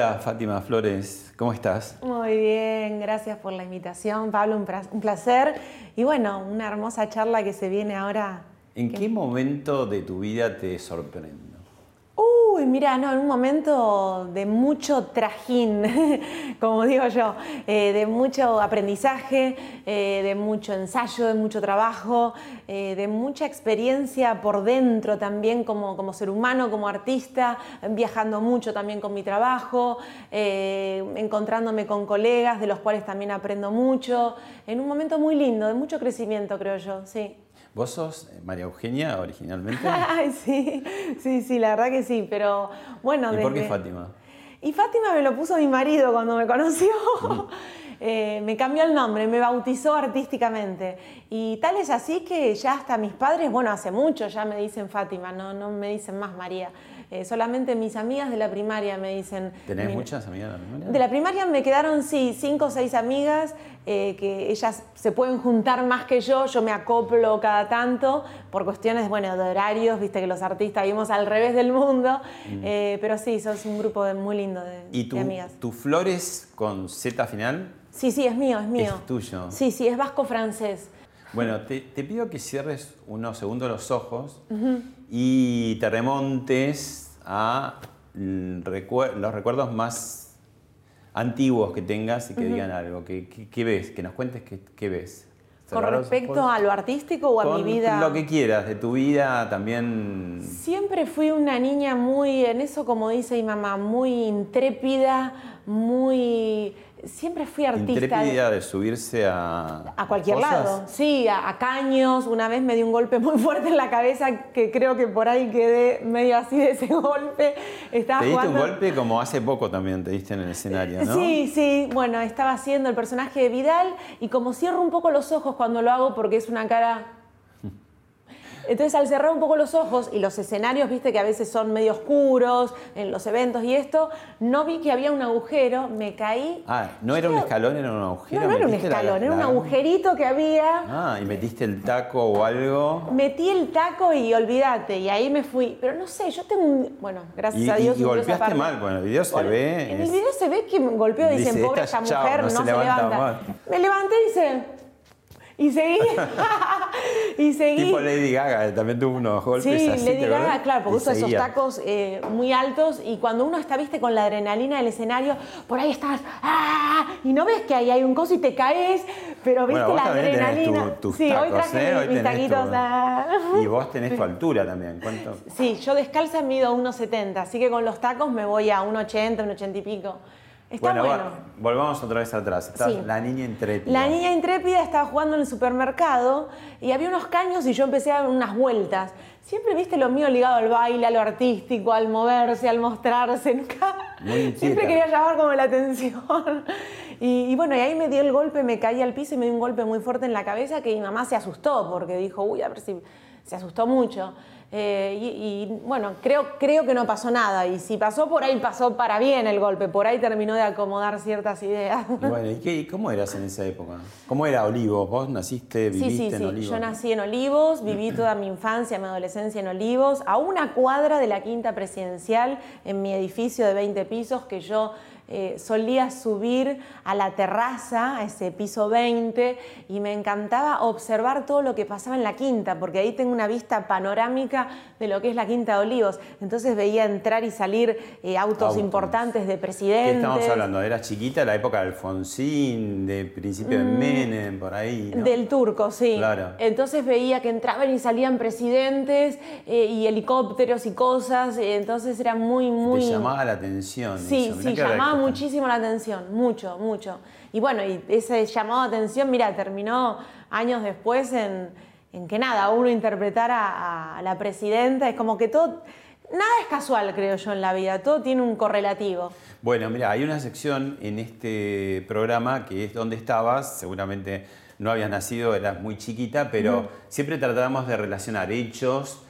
Hola Fátima Flores, ¿cómo estás? Muy bien, gracias por la invitación, Pablo, un, placer. Y bueno, una hermosa charla que se viene ahora. ¿En qué momento de tu vida te sorprende? Uy, mira, no, en un momento de mucho trajín, como digo yo, eh, de mucho aprendizaje, eh, de mucho ensayo, de mucho trabajo, eh, de mucha experiencia por dentro también como, como ser humano, como artista, viajando mucho también con mi trabajo, encontrándome con colegas de los cuales también aprendo mucho, en un momento muy lindo, de mucho crecimiento, creo yo, sí. ¿Vos sos eh, María Eugenia originalmente? Ay, sí, sí, sí, la verdad que sí, pero bueno. ¿Y por qué desde- Fátima? Y Fátima me lo puso mi marido cuando me conoció. Mm. Eh, me cambió el nombre, me bautizó artísticamente. Y tal es así que ya hasta mis padres, bueno, hace mucho ya me dicen Fátima, no, no me dicen más María. Eh, solamente mis amigas de la primaria me dicen. ¿Tenés muchas amigas de la primaria? de la primaria me quedaron, sí, cinco o seis amigas, eh, que ellas se pueden juntar más que yo, yo me acoplo cada tanto, por cuestiones, bueno, de horarios, viste que los artistas vivimos al revés del mundo, eh, pero sí, sos un grupo de- muy lindo de, ¿Y tu, de amigas. tu Flores con Z final? Sí, sí, es mío, es mío. Es tuyo. Sí, sí, es vasco-francés. Bueno, te, te pido que cierres unos segundos los ojos y te remontes a mm, recuer- los recuerdos más antiguos que tengas y que digan algo. ¿Qué, qué- qué ves? Que nos cuentes qué, qué ves. Con respecto a lo artístico o a Con mi vida... Lo que quieras, de tu vida también. Siempre fui una niña muy, en eso como dice mi mamá, muy intrépida, muy... Siempre fui artista. Intrépida de subirse a. A cualquier cosas. lado, sí, a, a caños. Una vez me dio un golpe muy fuerte en la cabeza que creo que por ahí quedé medio así de ese golpe. Estaba Te diste un jugando- golpe como hace poco también te diste en el escenario, ¿no? Sí, sí, bueno, estaba haciendo el personaje de Vidal y como cierro un poco los ojos cuando lo hago porque es una cara... Entonces al cerrar un poco los ojos y los escenarios, viste que a veces son medio oscuros en los eventos y esto, no vi que había un agujero, me caí. Ah, no era un escalón, era un agujero. No, no era un la- escalón, era un agujerito que había. Ah, y metiste el taco o algo. Metí el taco y olvídate, y ahí me fui. Pero no sé, yo tengo un. Bueno, gracias Y, a Dios. y- golpeaste mal, bueno, el video se Gol- ve. En es- el video se ve que me golpeó dicen, Dice, pobre esta chao, mujer, no no, se se, levanta levanta. Me levanté y dice. Y seguí. y seguí. Tipo Lady Gaga, también tuvo unos golpes Sí, así. Lady ¿te Gaga, claro, porque usa esos tacos eh, muy altos y cuando uno está, viste, con la adrenalina del escenario, por ahí estás, ¡ah! y no ves que ahí hay un coso y te caes, pero viste Bueno, la también tenés adrenalina. tu- tus sí, hoy traje ¿eh? mis, Hoy mis tenés tu- taquitos. ah. Y vos tenés tu altura también. ¿Cuánto? Sí, yo descalza mido 1,70, así que con los tacos me voy a 1,80, 1,80 y pico. Está bueno. va- volvamos otra vez atrás. Sí. la niña intrépida. La niña intrépida estaba jugando en el supermercado y había unos caños y yo empecé a dar unas vueltas. Siempre viste lo mío ligado al baile, a lo artístico, al moverse, al mostrarse. Nunca. Muy. Siempre quería llamar como la atención. Y, y bueno, y ahí me dio el golpe, me caí al piso y me dio un golpe muy fuerte en la cabeza que mi mamá se asustó porque dijo, uy, a ver si se asustó mucho. Eh, y, y, bueno, creo, creo que no pasó nada. Y si pasó por ahí, pasó para bien el golpe. Por ahí terminó de acomodar ciertas ideas. Y bueno, ¿y qué, cómo eras en esa época? ¿Cómo era Olivos? ¿Vos naciste, Sí, viviste sí, en sí. Olivos? Yo nací en Olivos, viví toda mi infancia, mi adolescencia en Olivos, a una cuadra de la quinta presidencial, en mi edificio de 20 pisos, que yo eh, solía subir a la terraza, a ese piso 20, y me encantaba observar todo lo que pasaba en la quinta, porque ahí tengo una vista panorámica de lo que es la quinta de Olivos. Entonces veía entrar y salir eh, autos, Autos. importantes de ¿Qué presidentes. estamos hablando? ¿Eras chiquita, la época de Alfonsín, de principio de Menem, por ahí? ¿no? Mm. Del turco, sí. Claro. Entonces veía que entraban y salían presidentes eh, y helicópteros y cosas, entonces era muy, muy... Te llamaba la atención. Sí, eso. Sí, llamaba muchísimo la atención, mucho, mucho. Y bueno, y ese llamado de atención, mira, terminó años después en, en que nada, uno interpretara a, a la presidenta, es como que todo... nada es casual, creo yo, en la vida, todo tiene un correlativo. Bueno, mira, hay una sección en este programa que es donde estabas, seguramente no habías nacido, eras muy chiquita, pero siempre tratábamos de relacionar hechos,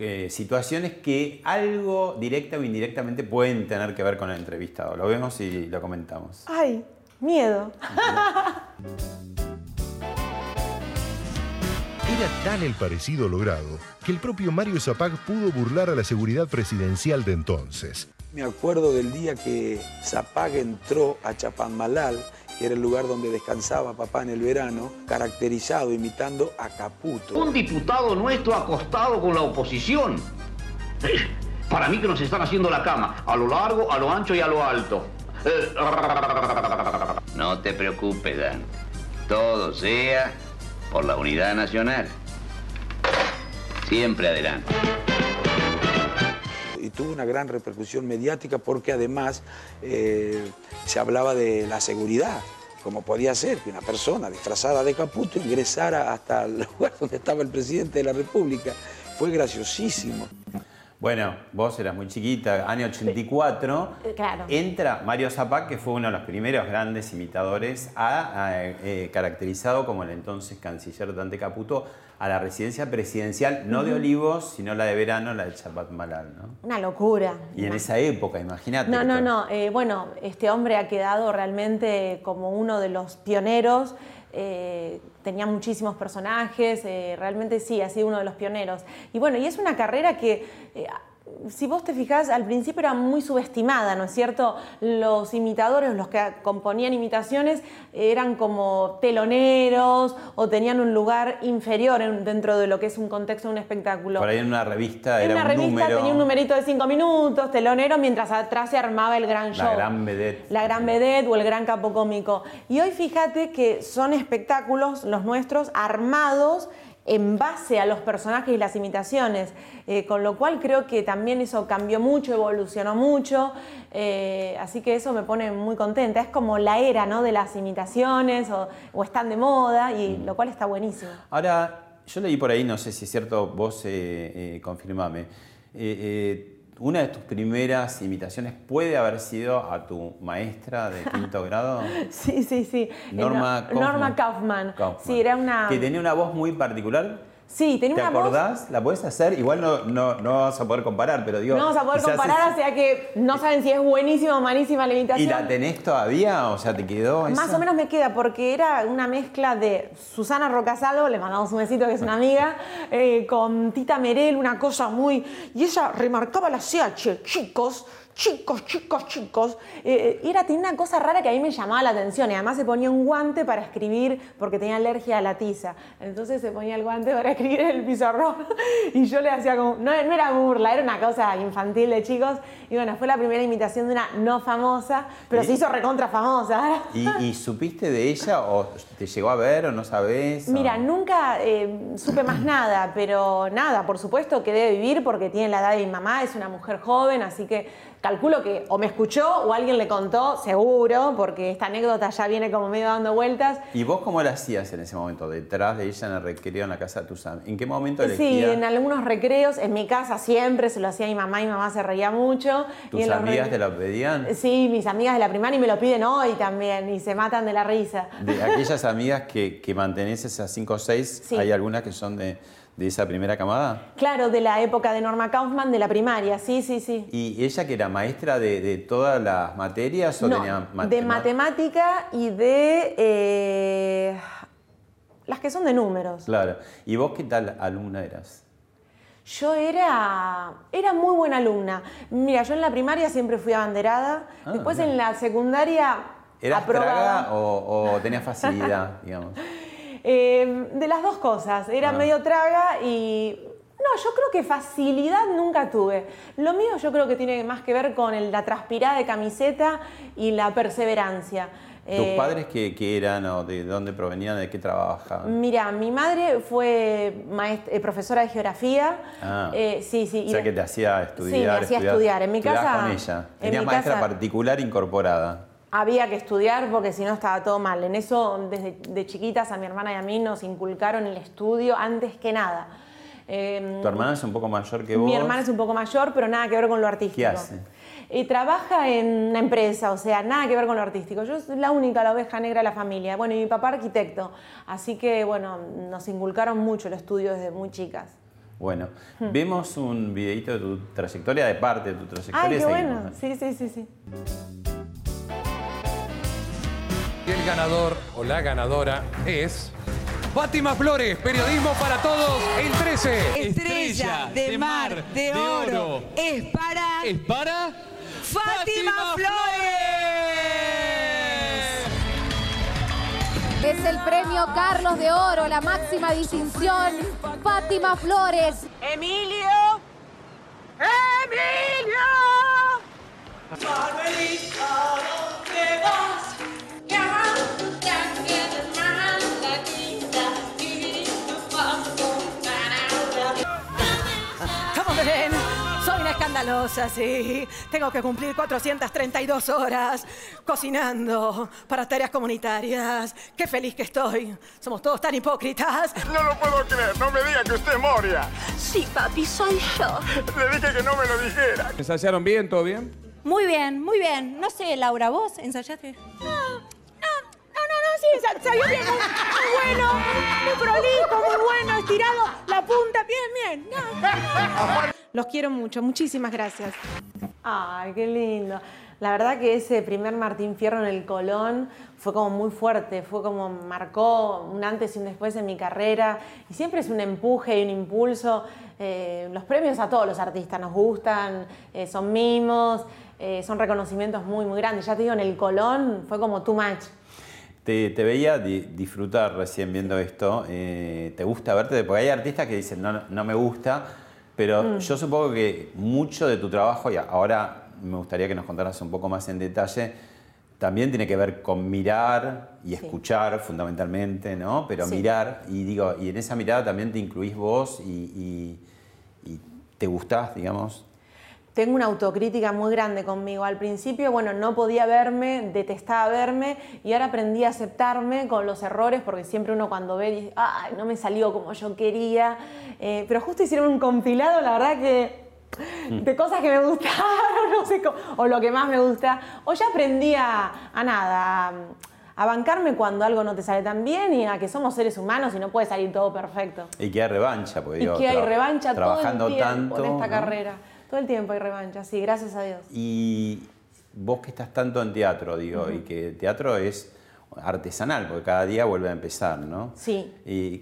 eh, situaciones que algo directa o indirectamente pueden tener que ver con el entrevistado. Lo vemos y lo comentamos. Ay, miedo. Era tal el parecido logrado que el propio Mario Zapag pudo burlar a la seguridad presidencial de entonces. Me acuerdo del día que Zapag entró a Chapadmalal, que era el lugar donde descansaba papá en el verano, caracterizado, imitando a Caputo. Un diputado nuestro acostado con la oposición. Eh, Para mí que nos están haciendo la cama, a lo largo, a lo ancho y a lo alto. Eh, No te preocupes, Dan. Todo sea por la unidad nacional. Siempre adelante. Y tuvo una gran repercusión mediática porque además eh, se hablaba de la seguridad. Como podía ser que una persona disfrazada de Caputo ingresara hasta el lugar donde estaba el presidente de la República. Fue graciosísimo. Bueno, vos eras muy chiquita, año 84. Eh, claro. Entra Mario Zapac, que fue uno de los primeros grandes imitadores, a, a, eh, caracterizado como el entonces canciller Dante Caputo, a la residencia presidencial, no de Olivos, sino la de verano, la de Chapadmalal, ¿no? Una locura. Y en esa época, imagínate. No, no, no. eh, bueno, este hombre ha quedado realmente como uno de los pioneros. eh, tenía muchísimos personajes, eh, realmente sí, ha sido uno de los pioneros. Y bueno, y es una carrera que, si vos te fijás, al principio era muy subestimada, ¿no es cierto? Los imitadores, los que componían imitaciones, eran como teloneros o tenían un lugar inferior en- dentro de lo que es un contexto de un espectáculo. Por ahí en una revista En era una un revista número. tenía un numerito de cinco minutos, telonero, mientras atrás se armaba el gran La show. gran vedette. La gran vedette o el gran capo cómico. Y hoy fíjate que son espectáculos, los nuestros, armados en base a los personajes y las imitaciones, eh, con lo cual creo que también eso cambió mucho, evolucionó mucho, eh, así que eso me pone muy contenta. Es como la era ¿no? de las imitaciones o, o están de moda, y lo cual está buenísimo. Ahora, yo leí por ahí, no sé si es cierto, vos eh, eh, confirmame. Eh, eh, una de tus primeras imitaciones puede haber sido a tu maestra de quinto grado. Sí, sí, sí. Norma Eh, no- Kaufman. Norma Kaufman. Kaufman. Sí, era una. Que tenía una voz muy particular. Sí, tenía ¿Te una voz. acordás? ¿La puedes hacer? Igual no, no, no vas a poder comparar, pero digo. No vamos a poder comparar, es- o sea que no saben si es buenísima o malísima la ¿Y imitación. la tenés todavía? O sea, ¿te quedó Más o menos me queda porque era una mezcla de Susana Rocasalvo, le mandamos un besito que es una amiga, eh, con Tita Merel, una cosa muy... Y ella remarcaba la CH, chicos, chicos, chicos, chicos. Eh, era, tenía una cosa rara que a mí me llamaba la atención y además se ponía un guante para escribir porque tenía alergia a la tiza. Entonces se ponía el guante para escribir en el pizarrón y yo le hacía como... No, no era burla, era una cosa infantil de chicos. Y bueno, fue la primera imitación de una no famosa, pero ¿Y? se hizo recontra famosa. ¿Y, y supiste de ella o te llegó a ver o no sabés? o- Mira, nunca eh, supe más nada, pero nada, por supuesto que debe vivir porque tiene la edad de mi mamá, es una mujer joven, así que calculo que o me escuchó o alguien le contó, seguro, porque esta anécdota ya viene como medio dando vueltas. ¿Y vos cómo la hacías en ese momento? ¿Detrás de ella en el recreo en la casa de tus amigos? ¿En qué momento Sí, elegías en algunos recreos, en mi casa siempre se lo hacía mi mamá y mi mamá se reía mucho. y tus en amigas te lo pedían? Sí, mis amigas de la primaria y me lo piden hoy también y se matan de la risa. De aquellas amigas que, que mantenés esas 5 o 6, Sí. ¿hay algunas que son de, de esa primera camada? Claro, de la época de Norma Kaufman, de la primaria, sí, sí, sí. ¿Y ella que era maestra de, de todas las materias o No, tenía de matema- matemática y de eh, las que son de números. Claro. ¿Y vos qué tal alumna eras? Yo era, era muy buena alumna. Mira, yo en la primaria siempre fui abanderada. Ah, Después bien. en la secundaria ¿Eras aprobaba. traga o, o tenías facilidad, digamos? Eh, de las dos cosas. Era Ah. medio traga y. No, yo creo que facilidad nunca tuve. Lo mío yo creo que tiene más que ver con el- la transpirada de camiseta y la perseverancia. ¿Tus Eh, padres qué, qué eran o de dónde provenían, de qué trabajaban? Mira, mi madre fue eh, profesora de geografía. Ah. Eh, sí, sí. O sea que te hacía estudiar. Sí, me hacía estudiar. En mi casa- con ella. en Tenías mi maestra casa- particular incorporada. Había que estudiar porque si no estaba todo mal. En eso, desde de chiquitas, a mi hermana y a mí nos inculcaron el estudio antes que nada. Eh, Tu hermana es un poco mayor que vos. Mi hermana es un poco mayor, pero nada que ver con lo artístico. ¿Qué hace? Y trabaja en una empresa, o sea, nada que ver con lo artístico. Yo soy la única, la oveja negra de la familia. Bueno, y mi papá arquitecto. Así que, bueno, nos inculcaron mucho el estudio desde muy chicas. Bueno, vemos un videito de tu trayectoria, de parte de tu trayectoria. Hmm. Ay, qué bueno. Sí, sí, sí, sí. Y el ganador o la ganadora es. Fátima Flores, periodismo para todos, el 13. Estrella de mar de oro es para Es para Fátima Flores. Es el premio Carlos de Oro, la máxima distinción. Fátima Flores. Emilio. Emilio. Escandalosa, sí. Tengo que cumplir 432 horas cocinando para tareas comunitarias. Qué feliz que estoy. Somos todos tan hipócritas. No lo puedo creer, no me diga que usted es Moria. Sí, papi, soy yo. Le dije que no me lo dijera. ¿Ensayaron bien? ¿Todo bien? Muy bien, muy bien. No sé, Laura, ¿vos ensayaste? No, sí, sa- salió bien. Muy, bueno, muy prolijo, muy bueno, estirado, la punta, bien, bien. Los quiero mucho, muchísimas gracias. Ay, qué lindo. La verdad que ese primer Martín Fierro en el Colón fue como muy fuerte, fue como marcó un antes y un después en mi carrera y siempre es un empuje y un impulso. Eh, los premios a todos los artistas nos gustan, eh, son mimos, eh, son reconocimientos muy, muy grandes. Ya te digo, en el Colón fue como too much. Te, te veía di- disfrutar recién viendo esto. eh, ¿Te gusta verte? Porque hay artistas que dicen, no, no, me gusta, pero Mm. yo supongo que mucho de tu trabajo, y ahora me gustaría que nos contaras un poco más en detalle, también tiene que ver con mirar y escuchar fundamentalmente, ¿no? Pero Sí. mirar, y digo, y en esa mirada también te incluís vos y, y- y te gustás, digamos. Tengo una autocrítica muy grande conmigo. Al principio, bueno, no podía verme, detestaba verme y ahora aprendí a aceptarme con los errores porque siempre uno cuando ve dice, ay, no me salió como yo quería. Eh, pero justo hicieron un compilado, la verdad que de cosas que me gustaron, no sé cómo, o lo que más me gusta. O ya aprendí a, a nada, a, a bancarme cuando algo no te sale tan bien y a que somos seres humanos y no puede salir todo perfecto. Y que hay revancha, porque Y que hay revancha todo trabajando el tiempo tanto, en esta ¿no? carrera. Todo el tiempo hay revancha, sí, gracias a Dios. Y vos que estás tanto en teatro, digo, y que el teatro es artesanal, porque cada día vuelve a empezar, ¿no? Sí. Y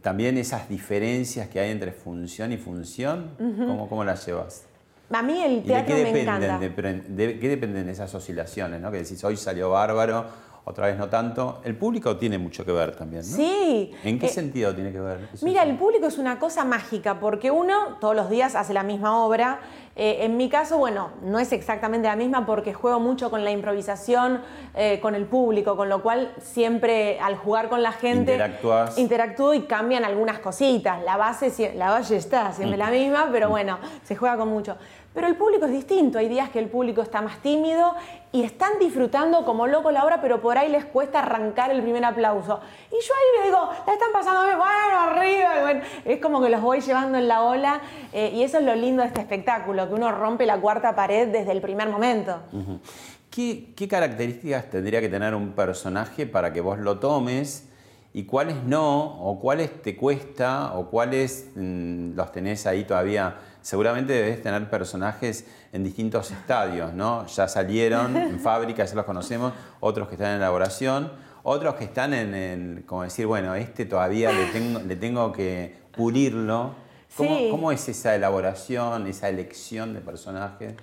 también esas diferencias que hay entre función y función, ¿cómo, cómo las llevas? A mí el ¿Y de teatro qué me encanta. dependen, de, de qué dependen esas oscilaciones, ¿no? Que decís, hoy salió bárbaro, otra vez no tanto. El público tiene mucho que ver también, ¿no? Sí. ¿En qué Eh, sentido tiene que ver? Eso Mira, el público es una cosa mágica porque uno todos los días hace la misma obra. Eh, en mi caso, bueno, no es exactamente la misma porque juego mucho con la improvisación, eh, con el público, con lo cual siempre al jugar con la gente Interactúas. interactúo y cambian algunas cositas. La base, la base está siempre Mm. la misma, pero bueno, se juega con mucho. Pero el público es distinto. Hay días que el público está más tímido y están disfrutando como loco la obra, pero por ahí les cuesta arrancar el primer aplauso. Y yo ahí les digo, la están pasando bien, bueno, arriba. es como que los voy llevando en la ola eh, y eso es lo lindo de este espectáculo, que uno rompe la cuarta pared desde el primer momento. Ujú. ¿Qué, qué características tendría que tener un personaje para que vos lo tomes y cuáles no, o cuáles te cuesta, o cuáles mm, los tenés ahí todavía? Seguramente debes tener personajes en distintos estadios, ¿no? Ya salieron en fábrica, ya los conocemos, otros que están en elaboración, otros que están en, en como decir, bueno, este todavía le tengo, le tengo que pulirlo. ¿Cómo, Sí. cómo es esa elaboración, esa elección de personajes?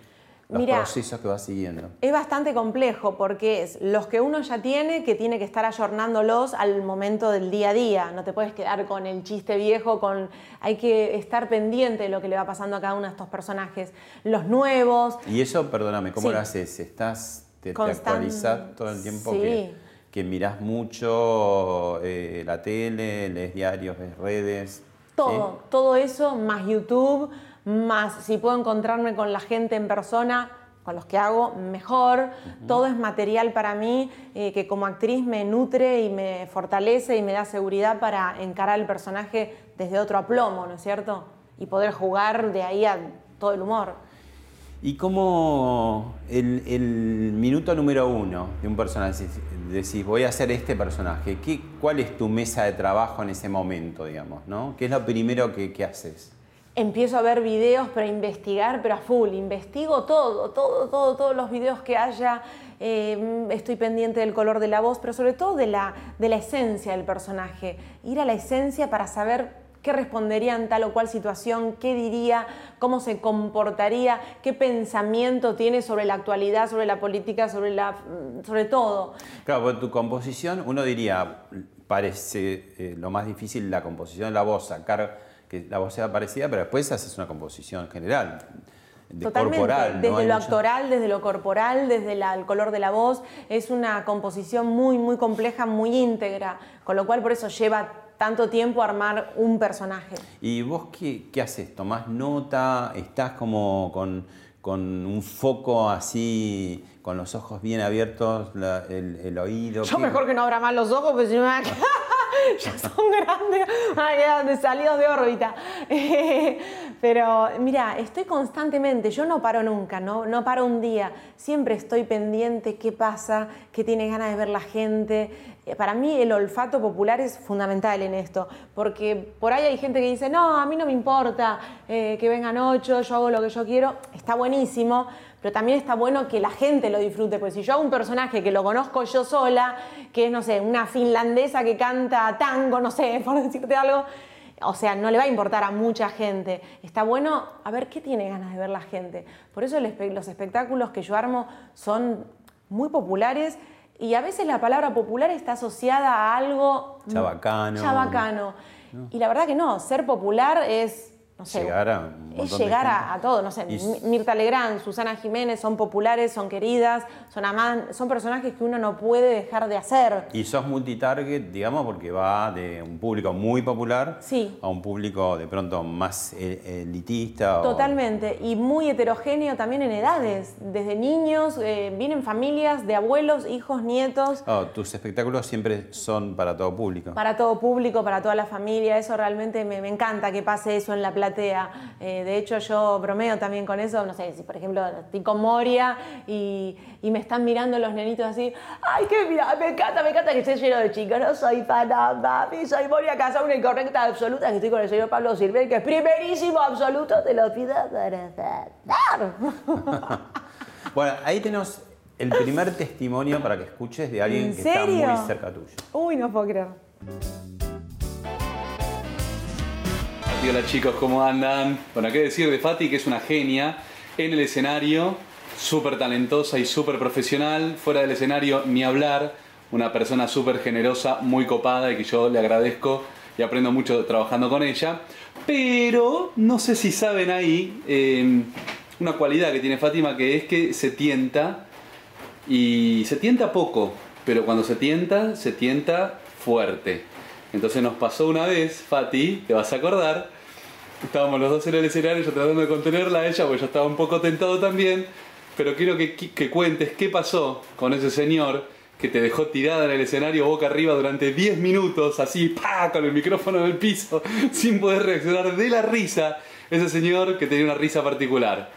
Los Mira, procesos que vas siguiendo. Es bastante complejo porque es los que uno ya tiene que tiene que estar ayornándolos al momento del día a día. No te puedes quedar con el chiste viejo, con hay que estar pendiente de lo que le va pasando a cada uno de estos personajes. Los nuevos, Y eso, perdóname, ¿cómo Sí. lo haces? ¿Estás, te, te actualizás todo el tiempo Sí. que, que mirás mucho eh, la tele, lees diarios, ves redes? todo, todo eso, más YouTube, más si puedo encontrarme con la gente en persona, con los que hago, mejor. Todo es material para mí eh, que como actriz me nutre y me fortalece y me da seguridad para encarar el personaje desde otro aplomo, ¿no es cierto? Y poder jugar de ahí a todo el humor. ¿Y cómo el, el minuto número uno de un personaje, decís, voy a hacer este personaje, ¿qué, ¿cuál es tu mesa de trabajo en ese momento, digamos? ¿no? ¿Qué es lo primero que, que haces? Empiezo a ver videos, pero a investigar, pero a full. Investigo todo, todo, todo, todos los videos que haya. eh, estoy pendiente del color de la voz, pero sobre todo de la, de la esencia del personaje. Ir a la esencia para saber qué respondería en tal o cual situación, qué diría, cómo se comportaría, qué pensamiento tiene sobre la actualidad, sobre la política, sobre, la, sobre todo. Claro, porque tu composición, uno diría, parece eh, lo más difícil la composición de la voz, sacar que la voz sea parecida, pero después haces una composición general, de Totalmente, corporal. ¿no? desde lo mucho- actoral, desde lo corporal, desde la- el color de la voz, es una composición muy, muy compleja, muy íntegra, con lo cual por eso lleva tanto tiempo armar un personaje. ¿Y vos qué, qué haces? ¿Tomás nota? ¿Estás como con, con un foco así, con los ojos bien abiertos, la- el, el oído? Yo ¿Qué- mejor que no abra más los ojos, porque si no me ya son grandes, van a quedar de- salidos de órbita. Pero mira, estoy constantemente, yo no paro nunca, no, no paro un día, siempre estoy pendiente qué pasa, qué tiene ganas de ver la gente. Eh, Para mí el olfato popular es fundamental en esto, porque por ahí hay gente que dice, no, a mí no me importa eh, que vengan ocho, yo hago lo que yo quiero, está buenísimo, pero también está bueno que la gente lo disfrute, porque si yo hago un personaje que lo conozco yo sola, que es, no sé, una finlandesa que canta tango, no sé, por decirte algo, o sea, no le va a importar a mucha gente. Está bueno a ver qué tiene ganas de ver la gente. Por eso los espectáculos que yo armo son muy populares y a veces la palabra popular está asociada a algo Chabacano. chabacano. Y la verdad que no, ser popular es, no sé, Llegar a un es llegar a, a todo, no sé, Y Mirta Legrand, Susana Jiménez son populares, son queridas, son amadas, son personajes que uno no puede dejar de hacer. Y sos multitarget, digamos, porque va de un público muy popular Sí. a un público de pronto más eh, elitista. o- Totalmente, y muy heterogéneo también en edades, desde niños, eh, vienen familias de abuelos, hijos, nietos, Oh, tus espectáculos siempre son para todo público. para todo público, para toda la familia, eso realmente me, me encanta que pase eso en la platea. Eh, de hecho yo bromeo también con eso, no sé, si por ejemplo estoy con Moria y, y me están mirando los nenitos así, ay, que mira, me encanta, me encanta que esté lleno de chicos, no soy fan, papi, soy Moria Casa, una incorrecta absoluta, que estoy con el señor Pablo Silver, que es primerísimo absoluto, te lo pido para dar. Bueno, ahí tenemos el primer testimonio para que escuches de alguien ¿En que está muy cerca tuyo. Uy, no puedo creer. Hola chicos, ¿cómo andan? Bueno, qué decir de Fati, que es una genia en el escenario, súper talentosa y súper profesional. Fuera del escenario, ni hablar. Una persona súper generosa, muy copada y que yo le agradezco y aprendo mucho trabajando con ella. Pero no sé si saben ahí eh, una cualidad que tiene Fátima que es que se tienta y se tienta poco, pero cuando se tienta, se tienta fuerte. Entonces nos pasó una vez, Fati, te vas a acordar, estábamos los dos en el escenario, yo tratando de contenerla a ella, porque yo estaba un poco tentado también, pero quiero que, cuentes qué pasó con ese señor que te dejó tirada en el escenario boca arriba durante 10 minutos, así, ¡pa! con el micrófono en el piso, sin poder reaccionar de la risa. Ese señor que tenía una risa particular.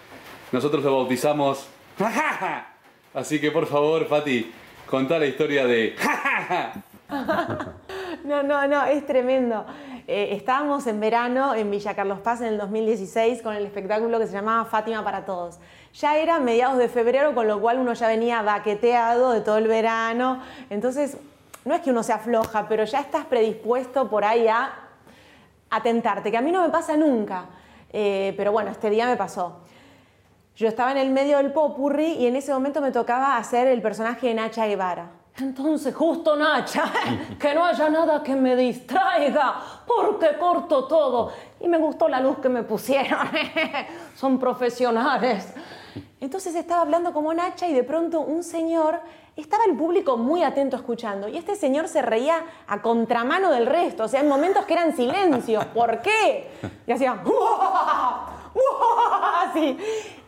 Nosotros lo bautizamos Así que por favor, Fati, contá la historia de No, no, no, es tremendo. Eh, estábamos en verano en Villa Carlos Paz en el 2016 con el espectáculo que se llamaba Fátima para Todos. Ya era mediados de febrero, con lo cual uno ya venía baqueteado de todo el verano. Entonces, no es que uno se afloja, pero ya estás predispuesto por ahí a, a tentarte, que a mí no me pasa nunca. Eh, pero bueno, este día me pasó. Yo estaba en el medio del popurrí y en ese momento me tocaba hacer el personaje de Nacha Guevara. Entonces, justo Nacha, que no haya nada que me distraiga, porque corto todo. Y me gustó la luz que me pusieron. Son profesionales. Entonces estaba hablando como Nacha y de pronto un señor, estaba el público muy atento escuchando y este señor se reía a contramano del resto, o sea, en momentos que eran silencios. ¿Por qué? Y hacía... Así.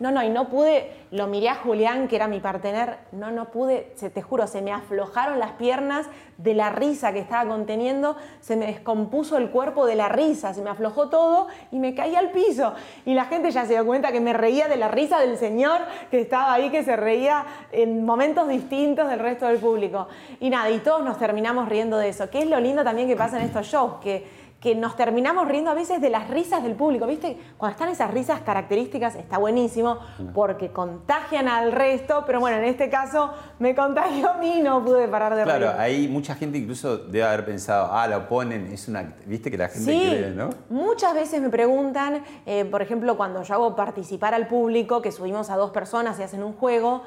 No, no, y no pude, lo miré a Julián, que era mi partener, no, no pude, se, te juro, se me aflojaron las piernas de la risa que estaba conteniendo, se me descompuso el cuerpo de la risa, se me aflojó todo y me caí al piso. Y la gente ya se dio cuenta que me reía de la risa del señor que estaba ahí, que se reía en momentos distintos del resto del público. Y nada, y todos nos terminamos riendo de eso, que es lo lindo también que pasa en estos shows, que que nos terminamos riendo a veces de las risas del público, ¿viste? Cuando están esas risas características está buenísimo porque contagian al resto, pero bueno, en este caso me contagió a mí y no pude parar de reír. Claro, hay mucha gente incluso debe haber pensado, ah, lo ponen, es una... ¿Viste que la gente Sí, cree, no? muchas veces me preguntan, eh, por ejemplo, cuando yo hago participar al público, que subimos a dos personas y hacen un juego,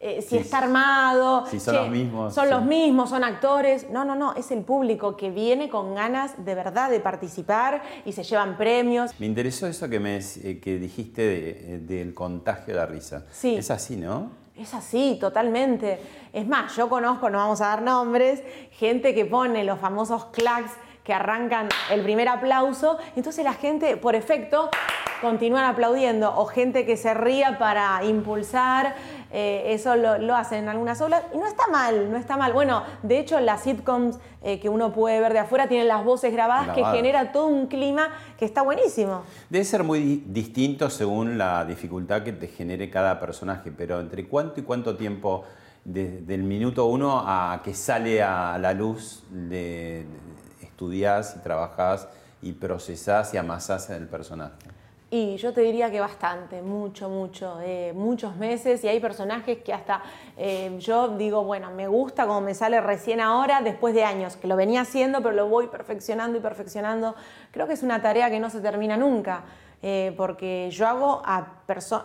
eh, si está armado, si son che, los mismos, son sí. los mismos, son actores. No, no, no, es el público que viene con ganas de verdad de participar y se llevan premios. Me interesó eso que, me, eh, que dijiste de- eh, del contagio de la risa. Sí. Es así, ¿no? Es así, totalmente. Es más, yo conozco, no vamos a dar nombres, gente que pone los famosos clacks que arrancan el primer aplauso, entonces la gente, por efecto, continúan aplaudiendo, o gente que se ría para impulsar, eh, eso lo, lo hacen en algunas obras, y no está mal, no está mal. Bueno, de hecho, las sitcoms eh, que uno puede ver de afuera tienen las voces grabadas que genera todo un clima que está buenísimo. Debe ser muy di- distinto según la dificultad que te genere cada personaje, pero ¿entre cuánto y cuánto tiempo de- del minuto uno a que sale a la luz de, de- estudiás y trabajás y procesás y amasás el personaje? Y yo te diría que bastante, mucho, mucho, eh, muchos meses y hay personajes que hasta eh, yo digo, bueno, me gusta como me sale recién ahora, después de años, que lo venía haciendo, pero lo voy perfeccionando y perfeccionando. Creo que es una tarea que no se termina nunca, eh, porque yo hago, a perso-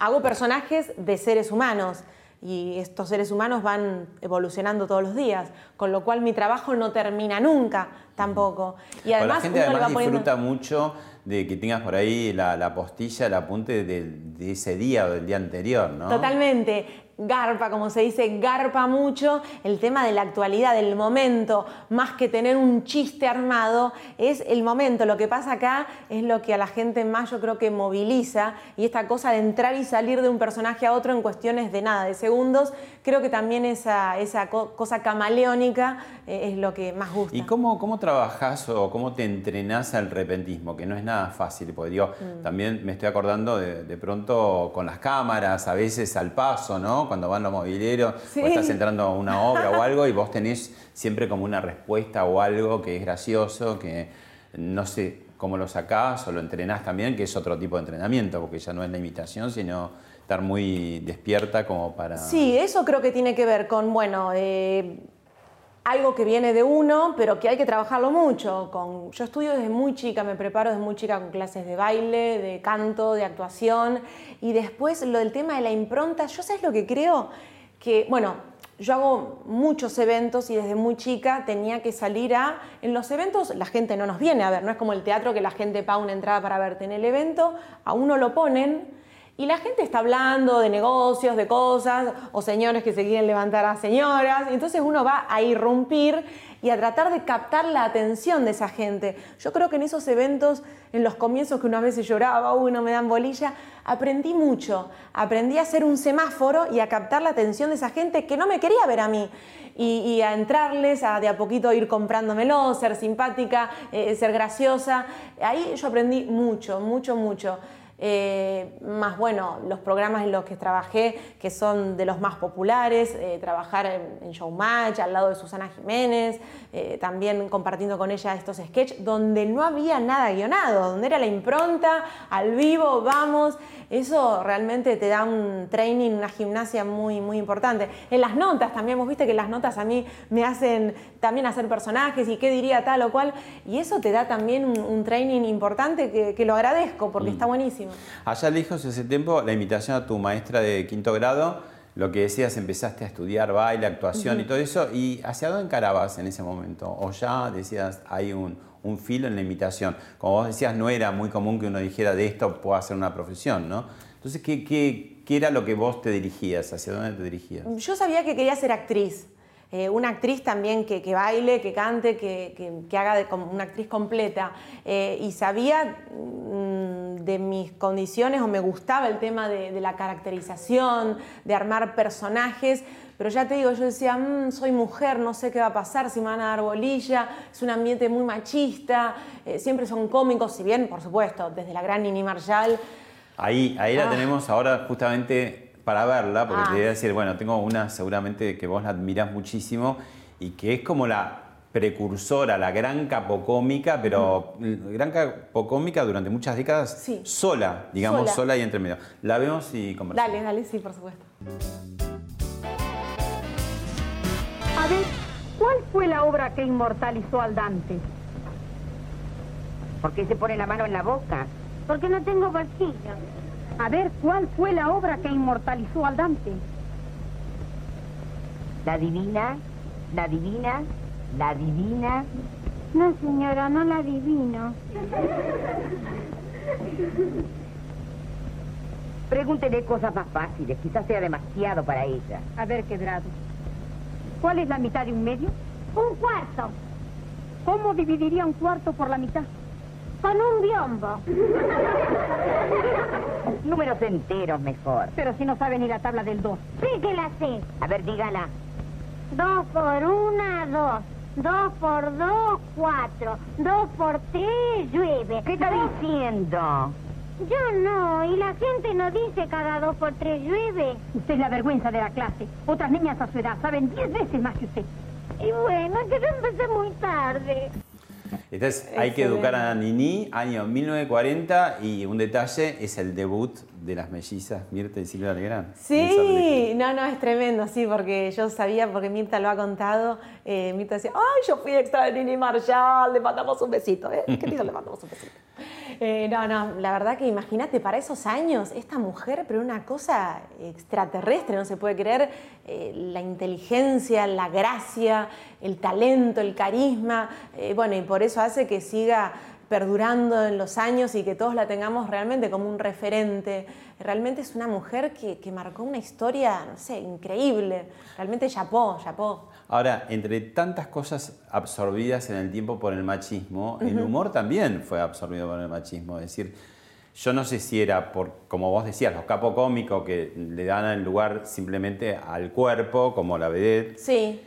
hago personajes de seres humanos y estos seres humanos van evolucionando todos los días, con lo cual mi trabajo no termina nunca tampoco. Y Bueno, además la gente además poniendo- disfruta mucho de que tengas por ahí la, la postilla, el apunte del- de, ese día o del día anterior, ¿no? Totalmente. Garpa, como se dice, garpa mucho el tema de la actualidad, del momento, más que tener un chiste armado, es el momento. Lo que pasa acá es lo que a la gente más yo creo que moviliza y esta cosa de entrar y salir de un personaje a otro en cuestiones de nada, de segundos, creo que también esa, esa co- cosa camaleónica eh, es lo que más gusta. ¿Y cómo, cómo trabajás o cómo te entrenás al repentismo? Que no es nada fácil, porque digo, Mm. también me estoy acordando de, de pronto con las cámaras, a veces al paso, ¿no? Cuando van los mobileros, Sí. o estás entrando a una obra o algo y vos tenés siempre como una respuesta o algo que es gracioso, que no sé cómo lo sacás o lo entrenás también, que es otro tipo de entrenamiento, porque ya no es la imitación, sino estar muy despierta como para... Sí, eso creo que tiene que ver con, bueno, eh, algo que viene de uno, pero que hay que trabajarlo mucho. Con, yo estudio desde muy chica, me preparo desde muy chica con clases de baile, de canto, de actuación. Y después lo del tema de la impronta, yo sabes lo que creo, que, bueno, yo hago muchos eventos y desde muy chica tenía que salir a... En los eventos la gente no nos viene a ver, no es como el teatro que la gente paga una entrada para verte. En el evento a uno lo ponen y la gente está hablando de negocios, de cosas, o señores que se quieren levantar a señoras, entonces uno va a irrumpir y a tratar de captar la atención de esa gente. Yo creo que en esos eventos, en los comienzos que una vez se lloraba, uno me dan bolilla, aprendí mucho. Aprendí a ser un semáforo y a captar la atención de esa gente que no me quería ver a mí. Y, y a entrarles, a de a poquito ir comprándomelo, ser simpática, eh, ser graciosa. Ahí yo aprendí mucho, mucho, mucho. Eh, más bueno, los programas en los que trabajé, que son de los más populares, eh, trabajar en, Showmatch, al lado de Susana Jiménez, eh, también compartiendo con ella estos sketches, donde no había nada guionado, donde era la impronta, al vivo, vamos, eso realmente te da un training, una gimnasia muy, muy importante. En las notas también, vos viste que las notas a mí me hacen también hacer personajes y qué diría tal o cual, y eso te da también un, un training importante que, que lo agradezco porque está buenísimo. Allá lejos ese tiempo, la invitación a tu maestra de quinto grado, lo que decías, empezaste a estudiar baile, actuación y todo eso, ¿y hacia dónde encarabas en ese momento? ¿O ya decías, hay un, un filo en la imitación? Como vos decías, no era muy común que uno dijera, de esto puedo hacer una profesión, ¿no? Entonces, ¿qué, qué, qué era lo que vos te dirigías? ¿Hacia dónde te dirigías? Yo sabía que quería ser actriz. eh, una actriz también que, que baile, que cante, que, que- haga de, como una actriz completa. Eh, y sabía mm, de mis condiciones o me gustaba el tema de la caracterización, de armar personajes. Pero ya te digo, yo decía, "Mm, soy mujer, no sé qué va a pasar, si me van a dar bolilla, es un ambiente muy machista, eh, siempre son cómicos, si bien, por supuesto, desde la gran Nini Marshall, Ahí, ahí la Ah. tenemos ahora justamente para verla, porque Ah. te voy a decir, bueno, tengo una seguramente que vos la admirás muchísimo y que es como la precursora, la gran capocómica, pero gran capocómica durante muchas décadas Sí. sola, digamos, Sola. sola. y entre medio. La vemos y conversamos. Dale, dale, sí, por supuesto. A ver, ¿cuál fue la obra que inmortalizó al Dante? ¿Por qué se pone la mano en la boca? Porque no tengo bolsillo. A ver, ¿cuál fue la obra que inmortalizó al Dante? La divina, la divina, la divina. No, señora, no la adivino. Pregúntele cosas más fáciles, quizás sea demasiado para ella. A ver, quebrado. ¿Cuál es la mitad de un medio? Un cuarto. ¿Cómo dividiría un cuarto por la mitad? Con un biombo. Números enteros mejor. Pero si no sabe ni la tabla del 2. Sí que la sé. A ver, dígala. Dos por una, dos. Dos por dos, cuatro. Dos por tres, llueve. ¿Qué está diciendo? Yo no, y la gente no dice cada dos por tres llueve. Usted es la vergüenza de la clase. Otras niñas a su edad saben diez veces más que usted. Y bueno, que yo empecé muy tarde. Entonces hay que educar a Nini, año 1940, y un detalle es el debut de las mellizas Mirta y Silvia Legrand. Sí, no, no, es tremendo, sí, porque yo sabía, porque Mirta lo ha contado, eh, Mirta decía, ay, yo fui extra de Nini Marshall, le mandamos un besito, ¿eh? Querido, le mandamos un besito. Eh, no, no, la verdad que imagínate, para esos años, esta mujer, pero una cosa extraterrestre, no se puede creer, eh, la inteligencia, la gracia, el talento, el carisma, eh, bueno, y por eso hace que siga perdurando en los años y que todos la tengamos realmente como un referente. Realmente es una mujer que, que marcó una historia, no sé, increíble. Realmente chapó, chapó. Ahora, entre tantas cosas absorbidas en el tiempo por el machismo, el Ujú. humor también fue absorbido por el machismo. Es decir, yo no sé si era por, como vos decías, los capos cómicos que le dan el lugar simplemente al cuerpo, como la vedette, Sí,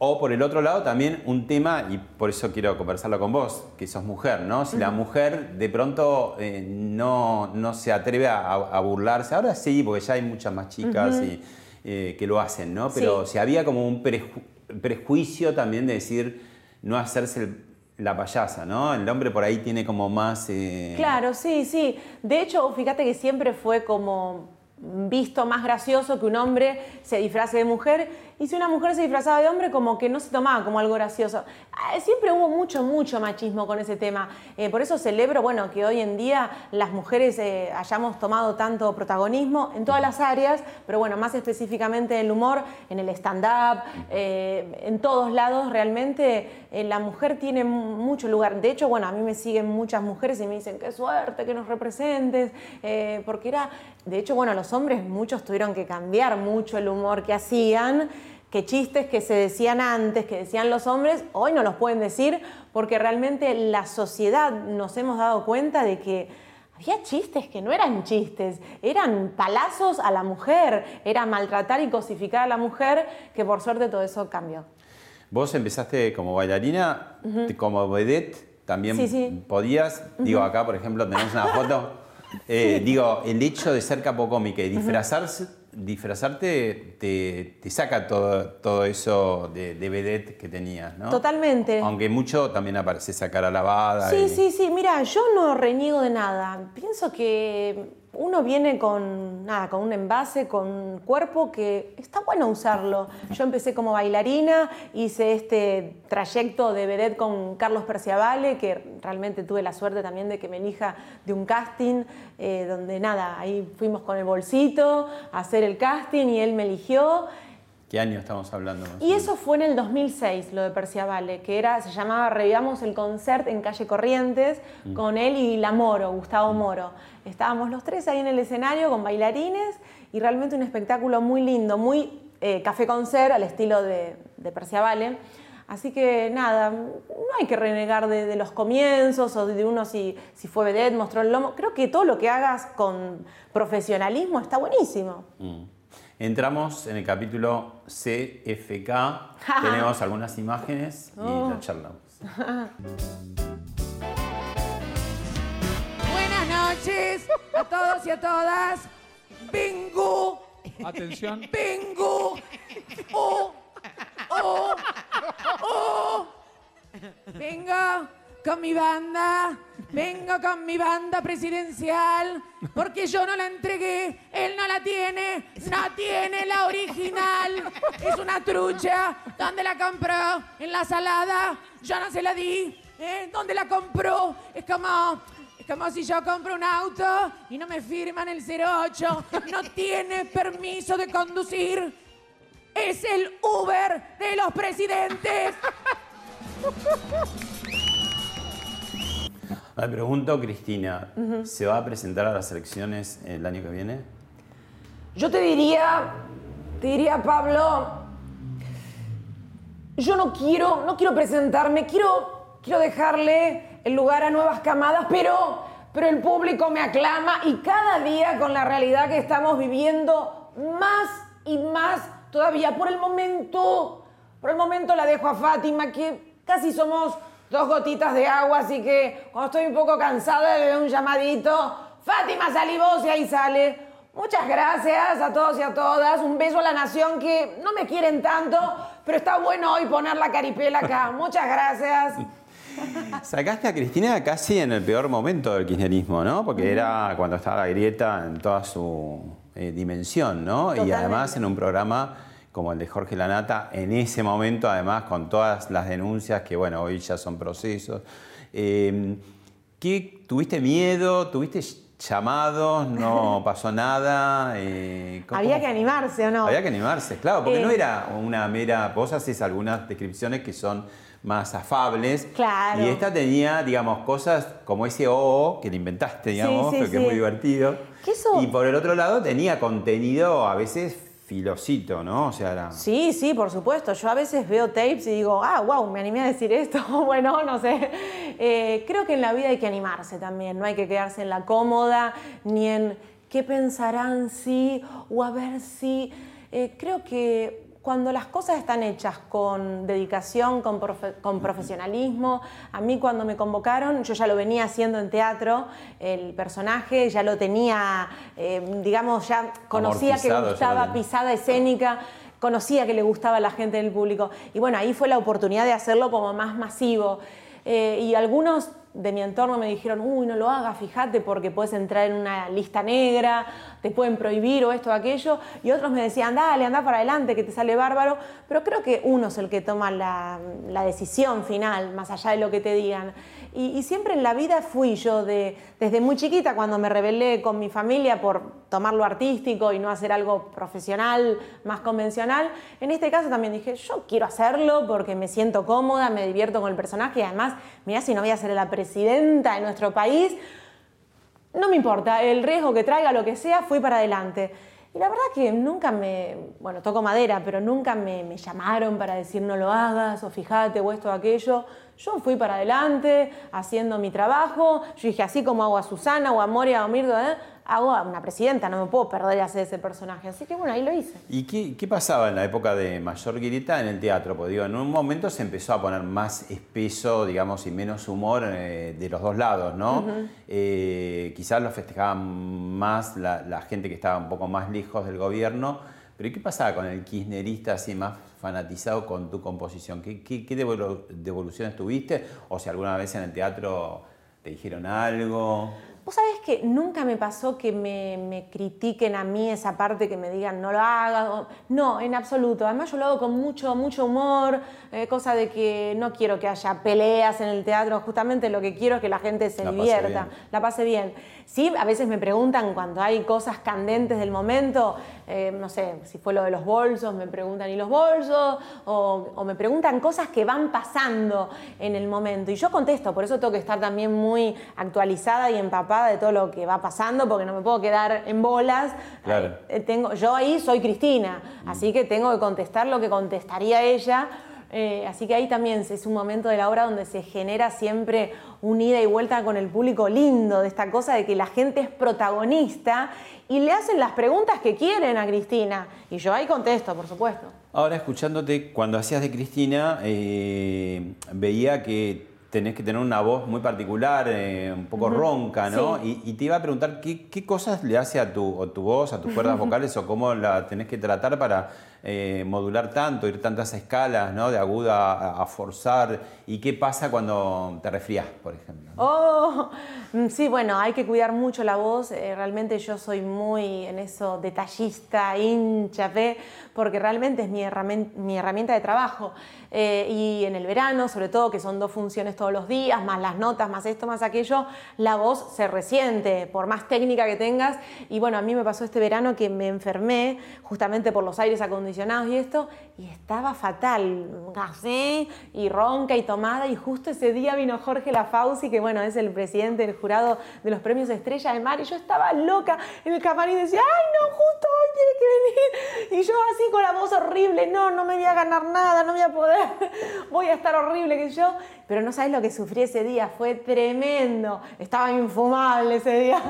o por el otro lado también un tema, y por eso quiero conversarlo con vos, que sos mujer, ¿no? Si la mujer de pronto eh, no, no se atreve a, a burlarse, ahora sí, porque ya hay muchas más chicas y, eh, que lo hacen, ¿no? Pero Sí. si había como un preju- prejuicio también de decir no hacerse el- la payasa, ¿no? El hombre por ahí tiene como más... eh, claro, sí, sí. De hecho, fíjate que siempre fue como visto más gracioso que un hombre se disfrace de mujer y si una mujer se disfrazaba de hombre como que no se tomaba como algo gracioso. Ah, Siempre hubo mucho, mucho machismo con ese tema. Eh, por eso celebro, bueno, que hoy en día las mujeres eh, hayamos tomado tanto protagonismo en todas las áreas, pero bueno, más específicamente en el humor, en el stand-up, eh, en todos lados realmente la mujer tiene mu- mucho lugar. De hecho, bueno, a mí me siguen muchas mujeres y me dicen, qué suerte que nos representes, porque era, de hecho, bueno, los hombres muchos tuvieron que cambiar mucho el humor que hacían, que chistes que se decían antes, que decían los hombres, hoy no los pueden decir, porque realmente la sociedad nos hemos dado cuenta de que había chistes que no eran chistes, eran palazos a la mujer, era maltratar y cosificar a la mujer, que por suerte todo eso cambió. Vos empezaste como bailarina, como vedette, también Sí, sí. podías, digo acá por ejemplo tenemos una foto, eh, digo, el hecho de ser capocómica y disfrazarse, disfrazarte te, te saca todo, todo eso de, de vedette que tenías, ¿no? Totalmente. Aunque mucho también aparece esa cara lavada. Sí, y- sí, sí, mira, yo no reniego de nada. Pienso que uno viene con nada, con un envase, con un cuerpo que está bueno usarlo. Yo empecé como bailarina, hice este trayecto de vedette con Carlos Perciavale, que realmente tuve la suerte también de que me elija de un casting, eh, donde nada, ahí fuimos con el bolsito a hacer el casting y él me eligió. ¿Qué año estamos hablando? más Y eso fue en el 2006, lo de Perciavale, que era, se llamaba Revivamos el Concert en Calle Corrientes, Mm. con él y la Moro, Gustavo Moro. Estábamos los tres ahí en el escenario con bailarines y realmente un espectáculo muy lindo, muy eh, café concert al estilo de, de Perciavale. Así que nada, no hay que renegar de, de los comienzos o de uno si, si fue vedette, mostró el lomo. Creo que todo lo que hagas con profesionalismo está buenísimo. Mm. Entramos en el capítulo CFK. Tenemos algunas imágenes y Oh. la charlamos. Buenas noches a todos y a todas. Vengo, Atención. vengo. Oh, oh, oh. Vengo con mi banda. Vengo con mi banda presidencial. Porque yo no la entregué. Él no la tiene. No tiene la original. Es una trucha. ¿Dónde la compró? En la salada. Yo no se la di. ¿Eh? ¿Dónde la compró? Es como como si yo compro un auto y no me firman el 08. No tiene permiso de conducir. Es el Uber de los presidentes. Me pregunto, Cristina. ¿se va a presentar a las elecciones el año que viene? Yo te diría, te diría, Pablo, yo no quiero, no quiero presentarme, quiero, quiero dejarle el lugar a nuevas camadas, pero, pero el público me aclama y cada día con la realidad que estamos viviendo, más y más todavía. Por el momento, por el momento la dejo a Fátima, que casi somos dos gotitas de agua, así que cuando estoy un poco cansada le doy un llamadito. Fátima, salí vos y ahí sale. Muchas gracias a todos y a todas. Un beso a la nación que no me quieren tanto, pero está bueno hoy poner la caripela acá. Muchas gracias. Sacaste a Cristina casi en el peor momento del kirchnerismo, ¿no? Porque era cuando estaba la grieta en toda su eh, dimensión, ¿no? Y además en un programa como el de Jorge Lanata, en ese momento, además, con todas las denuncias que, bueno, hoy ya son procesos. Eh, ¿qué, ¿Tuviste miedo? ¿Tuviste llamados? ¿No pasó nada? Eh, ¿cómo- Había que animarse, ¿o no? Había que animarse, claro, porque Eh. no era una mera. Vos haces algunas descripciones que son más afables. Claro. Y esta tenía, digamos, cosas como ese O que le inventaste, digamos, sí, pero que sí. es muy divertido. Que eso- Y por el otro lado tenía contenido a veces filosito, ¿no? O sea. Sí, sí, por supuesto. Yo a veces veo tapes y digo, ah, wow, me animé a decir esto. bueno, no sé. Eh, creo que en la vida hay que animarse también. No hay que quedarse en la cómoda ni en qué pensarán si o a ver si. Eh, creo que cuando las cosas están hechas con dedicación, con, profe- con profesionalismo, a mí cuando me convocaron, yo ya lo venía haciendo en teatro, el personaje ya lo tenía, eh, digamos, ya conocía que Amortizado, lo gustaba pisada escénica, conocía que le gustaba a la gente del público. Y bueno, ahí fue la oportunidad de hacerlo como más masivo. Eh, y algunos de mi entorno me dijeron, uy, no lo hagas, fíjate, porque puedes entrar en una lista negra, te pueden prohibir o esto o aquello. Y otros me decían, dale, anda para adelante, que te sale bárbaro. Pero creo que uno es el que toma la, la decisión final, más allá de lo que te digan. Y, y siempre en la vida fui yo, de, desde muy chiquita, cuando me rebelé con mi familia por tomar lo artístico y no hacer algo profesional, más convencional. En este caso también dije, yo quiero hacerlo porque me siento cómoda, me divierto con el personaje y además, mirá si no voy a ser la presidenta de nuestro país, no me importa, el riesgo que traiga, lo que sea, fui para adelante. La verdad que nunca me, bueno, toco madera, pero nunca me, me llamaron para decir no lo hagas o fíjate o esto o aquello. Yo fui para adelante haciendo mi trabajo. Yo dije, así como hago a Susana o a Moria o a Mirta, ¿eh? Hago a una presidenta, no me puedo perder hacer ese personaje. Así que bueno, ahí lo hice. ¿Y qué, qué pasaba en la época de mayor grieta en el teatro? Porque digo, en un momento se empezó a poner más espeso, digamos, y menos humor eh, de los dos lados, ¿no? Eh, quizás lo festejaban más la, la gente que estaba un poco más lejos del gobierno. Pero ¿y qué pasaba con el kirchnerista así más fanatizado con tu composición? ¿Qué, qué, qué devolu- devoluciones tuviste? O si alguna vez en el teatro te dijeron algo. Vos sabés que nunca me pasó que me, me critiquen a mí esa parte, que me digan no lo hagas. No, en absoluto. Además yo lo hago con mucho, mucho humor, eh, cosa de que no quiero que haya peleas en el teatro. Justamente lo que quiero es que la gente se La divierta, la pase bien. Sí, a veces me preguntan cuando hay cosas candentes del momento, eh, no sé, si fue lo de los bolsos, me preguntan, ¿y los bolsos? O, o me preguntan cosas que van pasando en el momento. Y yo contesto, por eso tengo que estar también muy actualizada y empapada de todo lo que va pasando, porque no me puedo quedar en bolas. Claro. Eh, tengo, yo ahí soy Cristina, así que tengo que contestar lo que contestaría ella. Eh, así que ahí también es un momento de la obra donde se genera siempre un ida y vuelta con el público lindo, de esta cosa de que la gente es protagonista y le hacen las preguntas que quieren a Cristina. Y yo ahí contesto, por supuesto. Ahora, escuchándote, cuando hacías de Cristina, eh, veía que tenés que tener una voz muy particular, eh, un poco ronca, ¿no? sí. Y, y te iba a preguntar qué, qué cosas le hace a tu, o tu voz, a tus cuerdas vocales, o cómo la tenés que tratar para eh, modular tanto, ir tantas escalas, ¿no? De aguda a, forzar. ¿Y qué pasa cuando te resfrías, por ejemplo? Oh, mm, sí, bueno, hay que cuidar mucho la voz. eh, realmente yo soy muy en eso detallista, hincha, porque realmente es mi herramienta, mi herramienta de trabajo. Eh, y en el verano, sobre todo, que son dos funciones todos los días, más las notas, más esto, más aquello, la voz se resiente, por más técnica que tengas. Y bueno, a mí me pasó este verano que me enfermé justamente por los aires acondicionados y esto, y estaba fatal, así, y ronca y tomada. Y justo ese día vino Jorge Lafauci, que bueno, es el presidente del jurado de los premios Estrella de Mar, y yo estaba loca en el camarín y decía, ay no, justo hoy tiene que venir. Y yo así con la voz horrible, no, no me voy a ganar nada, no voy a poder, voy a estar horrible que yo. Pero no sabes lo que sufrí ese día, fue tremendo, estaba infumable ese día.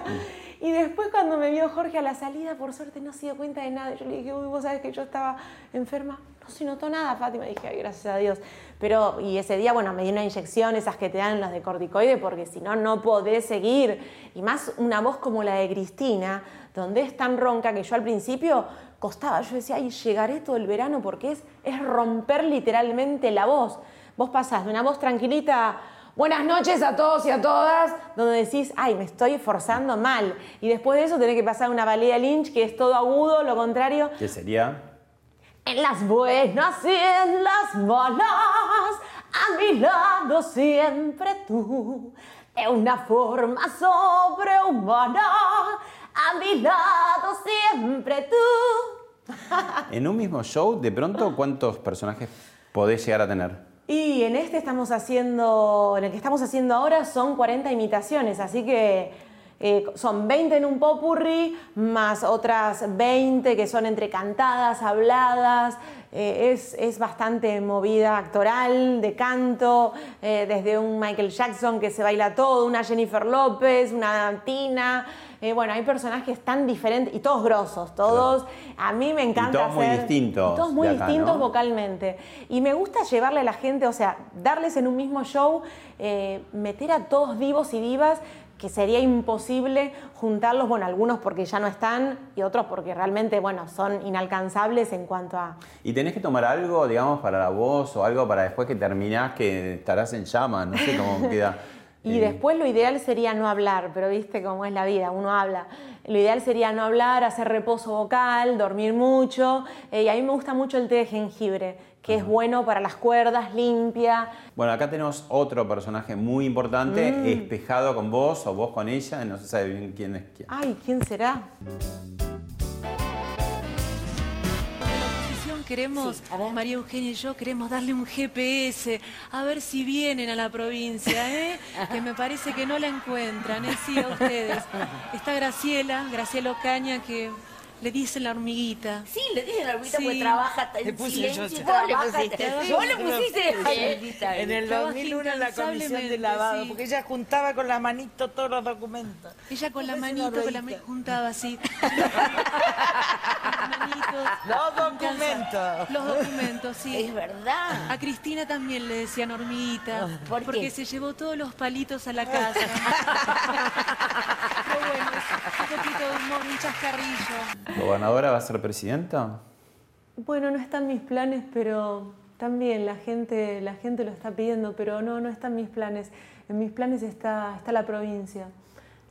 Y después cuando me vio Jorge a la salida, por suerte no se dio cuenta de nada. Yo le dije, uy, vos sabés que yo estaba enferma. No se notó nada, Fátima. Dije, ay, gracias a Dios. Pero, y ese día, bueno, me di una inyección, esas que te dan las de corticoide, porque si no, no podés seguir. Y más una voz como la de Cristina, donde es tan ronca que yo al principio costaba. Yo decía, ay, llegaré todo el verano porque es, es romper literalmente la voz. Vos pasás de una voz tranquilita Buenas noches a todos y a todas, donde decís, ay, me estoy forzando mal. Y después de eso tenés que pasar una balea Lynch, que es todo agudo, lo contrario. ¿Qué sería? En las buenas y en las malas, a mi lado siempre tú. De una forma sobrehumana, a mi lado siempre tú. En un mismo show, de pronto, ¿cuántos personajes podés llegar a tener? Y en este estamos haciendo, en el que estamos haciendo ahora son 40 imitaciones, así que eh, son 20 en un popurrí, más otras 20 que son entre cantadas, habladas. Eh, es, es bastante movida actoral, de canto, eh, desde un Michael Jackson que se baila todo, una Jennifer López, una Tina. Eh, bueno, hay personajes tan diferentes y todos grosos, todos. A mí me encanta todos muy distintos todos muy acá, distintos ¿no? vocalmente. Y me gusta llevarle a la gente, o sea, darles en un mismo show, meter a todos divos y divas que sería imposible juntarlos, bueno, algunos porque ya no están y otros porque realmente, bueno, son inalcanzables en cuanto a... ¿Y tenés que tomar algo, digamos, para la voz o algo para después que terminás que estarás en llamas? No sé cómo queda. Y después lo ideal sería no hablar, pero viste cómo es la vida, uno habla. Lo ideal sería no hablar, hacer reposo vocal, dormir mucho. eh, y a mí me gusta mucho el té de jengibre, que es bueno para las cuerdas, limpia. Bueno, acá tenemos otro personaje muy importante, Mm. espejado con vos o vos con ella, no se sabe bien quién es quién. Ay, ¿quién será? queremos, María Eugenia y yo queremos darle un GPS, a ver si vienen a la provincia, ¿eh? que me parece que no la encuentran, ¿eh? sí, a ustedes. Está Graciela, Graciela Ocaña, que le dicen la hormiguita. Sí, le dicen la hormiguita Sí. porque trabaja en Le puse silencio, yo, sí. trabaja, Vos le pusiste, sí. Vos le pusiste. Sí. En el Trabaja 2001 en la comisión de lavado, sí. porque ella juntaba con la manito todos los documentos. Ella con la manito, con la manito juntaba así. Los documentos. Los documentos, sí. Es verdad. A Cristina también le decían hormiguita, ¿por porque qué? se llevó todos los palitos a la casa. Pero bueno, es un poquito de humor, un chascarrillo. ¿Gobernadora va a ser presidenta? Bueno, no están mis planes, pero también la gente, la gente lo está pidiendo, pero no, no están mis planes. En mis planes está, está la provincia.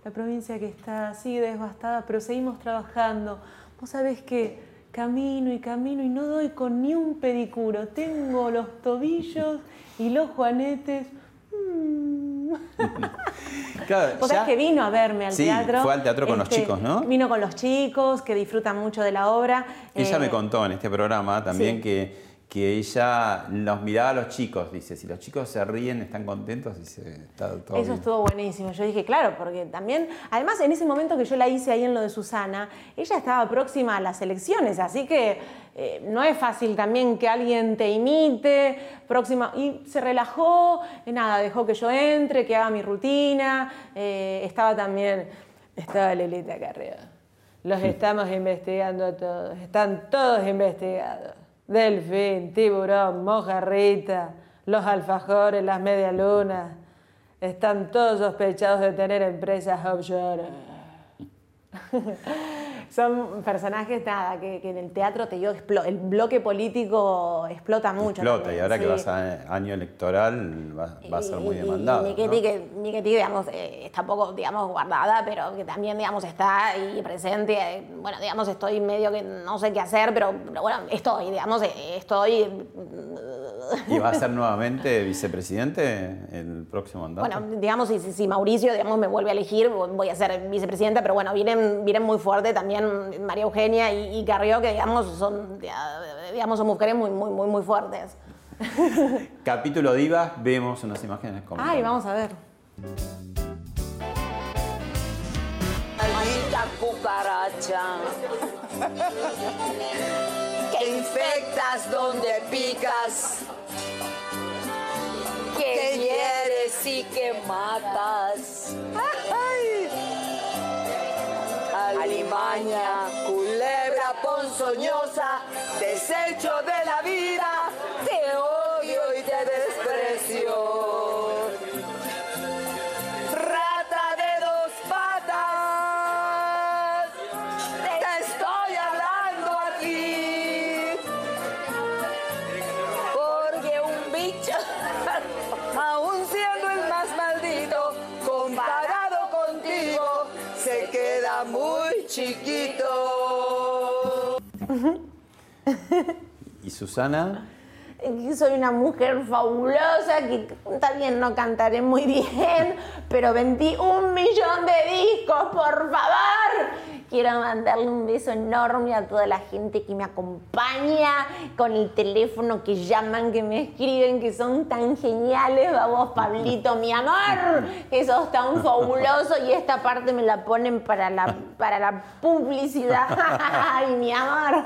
La provincia que está así devastada, pero seguimos trabajando. Vos sabés que camino y camino y no doy con ni un pedicuro. Tengo los tobillos y los juanetes mm, Claro, ya- sabés que vino a verme al Sí, teatro. fue al teatro con los chicos, ¿no? Vino con los chicos, que disfrutan mucho de la obra. Ella Eh, me contó en este programa también sí. que, que ella los miraba a los chicos, dice, si los chicos se ríen, están contentos, dice, está todo Eso bien. estuvo buenísimo. Yo dije, claro, porque también, además en ese momento que yo la hice ahí en lo de Susana, ella estaba próxima a las elecciones, así que eh, no es fácil también que alguien te imite, próxima, y se relajó, y nada, dejó que yo entre, que haga mi rutina, eh, estaba también, estaba Lelita Carrera. Los estamos investigando a todos, están todos investigados. Delfín, tiburón, mojarrita, los alfajores, las medialunas. Están todos sospechados de tener empresas offshore. Son personajes, nada, que, que en el teatro te digo, el bloque político explota mucho. Explota, también, y ahora que vas a año electoral va, va a ser muy Y- y- demandado. Y ¿no? Miqueti, que, digamos, eh, está poco, digamos, guardada, pero que también, digamos, está ahí presente. eh, bueno, digamos, estoy medio que no sé qué hacer, pero, pero bueno, estoy, digamos, eh, estoy... ¿Y va a ser nuevamente vicepresidente el próximo mandato? Bueno, digamos, si, Mauricio, digamos, me vuelve a elegir, voy a ser vicepresidenta, pero bueno, vienen, vienen muy fuerte también María Eugenia y, y Carrió, que, digamos, son, digamos, son mujeres muy, muy, muy, muy fuertes. Capítulo Divas, vemos unas imágenes como... Ay, vamos a ver. Maldita cucaracha. Que infectas donde picas. Que hieres y que matas. Ay. Alimaña, culebra ponzoñosa, desecho de la vida, te odio y te desprecio. Chiquito. ¿Y Susana? que soy una mujer fabulosa, que está bien, no cantaré muy bien, pero vendí un millón de discos, por favor. Quiero mandarle un beso enorme a toda la gente que me acompaña con el teléfono, que llaman, que me escriben, que son tan geniales. Vamos, Pablito, mi amor, que sos tan fabuloso y esta parte me la ponen para la, para la publicidad. Ay, mi amor.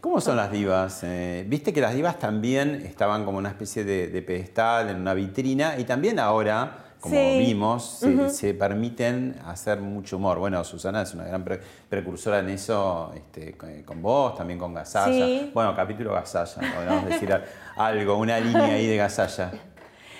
¿Cómo son las divas? Eh, Viste que las divas también estaban como una especie de, de pedestal en una vitrina y también ahora, como Sí. vimos, se, permiten hacer mucho humor. Bueno, Susana es una gran pre- precursora en eso, este, con, con vos, también con Gasalla. Sí. Bueno, capítulo Gasalla, podríamos decir al- algo, una línea ahí de Gasalla.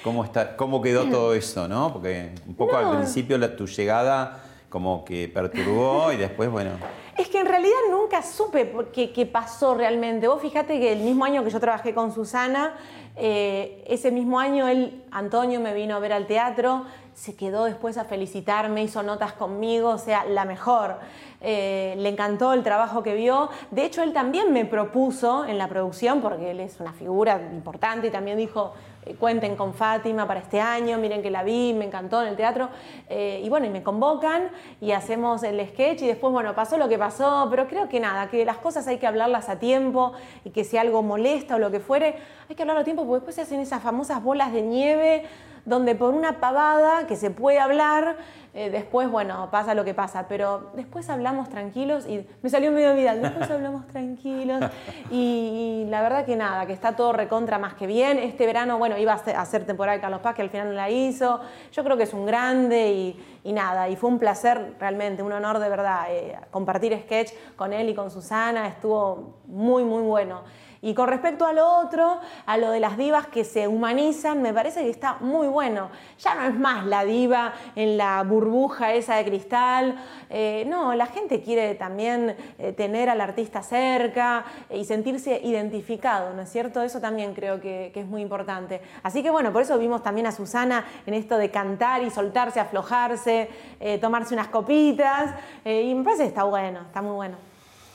¿Cómo, está, ¿Cómo quedó todo eso, no? Porque un poco No. al principio la- tu llegada como que perturbó y después, bueno... Es que en realidad nunca supe qué, pasó realmente. Vos fíjate que el mismo año que yo trabajé con Susana, eh, ese mismo año él, Antonio, me vino a ver al teatro, se quedó después a felicitarme, hizo notas conmigo, o sea, la mejor. Eh, le encantó el trabajo que vio. De hecho, él también me propuso en la producción, porque él es una figura importante y también dijo, cuenten con Fátima para este año, miren que la vi, me encantó en el teatro. Eh, y bueno, y me convocan y hacemos el sketch y después, bueno, pasó lo que pasó, pero creo que nada, que las cosas hay que hablarlas a tiempo y que si algo molesta o lo que fuere, hay que hablarlo a tiempo porque después se hacen esas famosas bolas de nieve donde por una pavada que se puede hablar, eh, después, bueno, pasa lo que pasa, pero después hablamos tranquilos y me salió medio vida, después hablamos tranquilos y, la verdad que nada, que está todo recontra más que bien. Este verano, bueno, iba a hacer, a hacer temporada de Carlos Paz, que al final no la hizo. Yo creo que es un grande y, y nada, y fue un placer realmente, un honor de verdad eh, compartir sketch con él y con Susana, estuvo muy, muy bueno. Y con respecto a lo otro, a lo de las divas que se humanizan, me parece que está muy bueno. Ya no es más la diva en la burbuja esa de cristal. Eh, no, la gente quiere también eh, tener al artista cerca y sentirse identificado, ¿no es cierto? Eso también creo que, que es muy importante. Así que bueno, por eso vimos también a Susana en esto de cantar y soltarse, aflojarse, eh, tomarse unas copitas. eh, y me parece que está bueno, está muy bueno.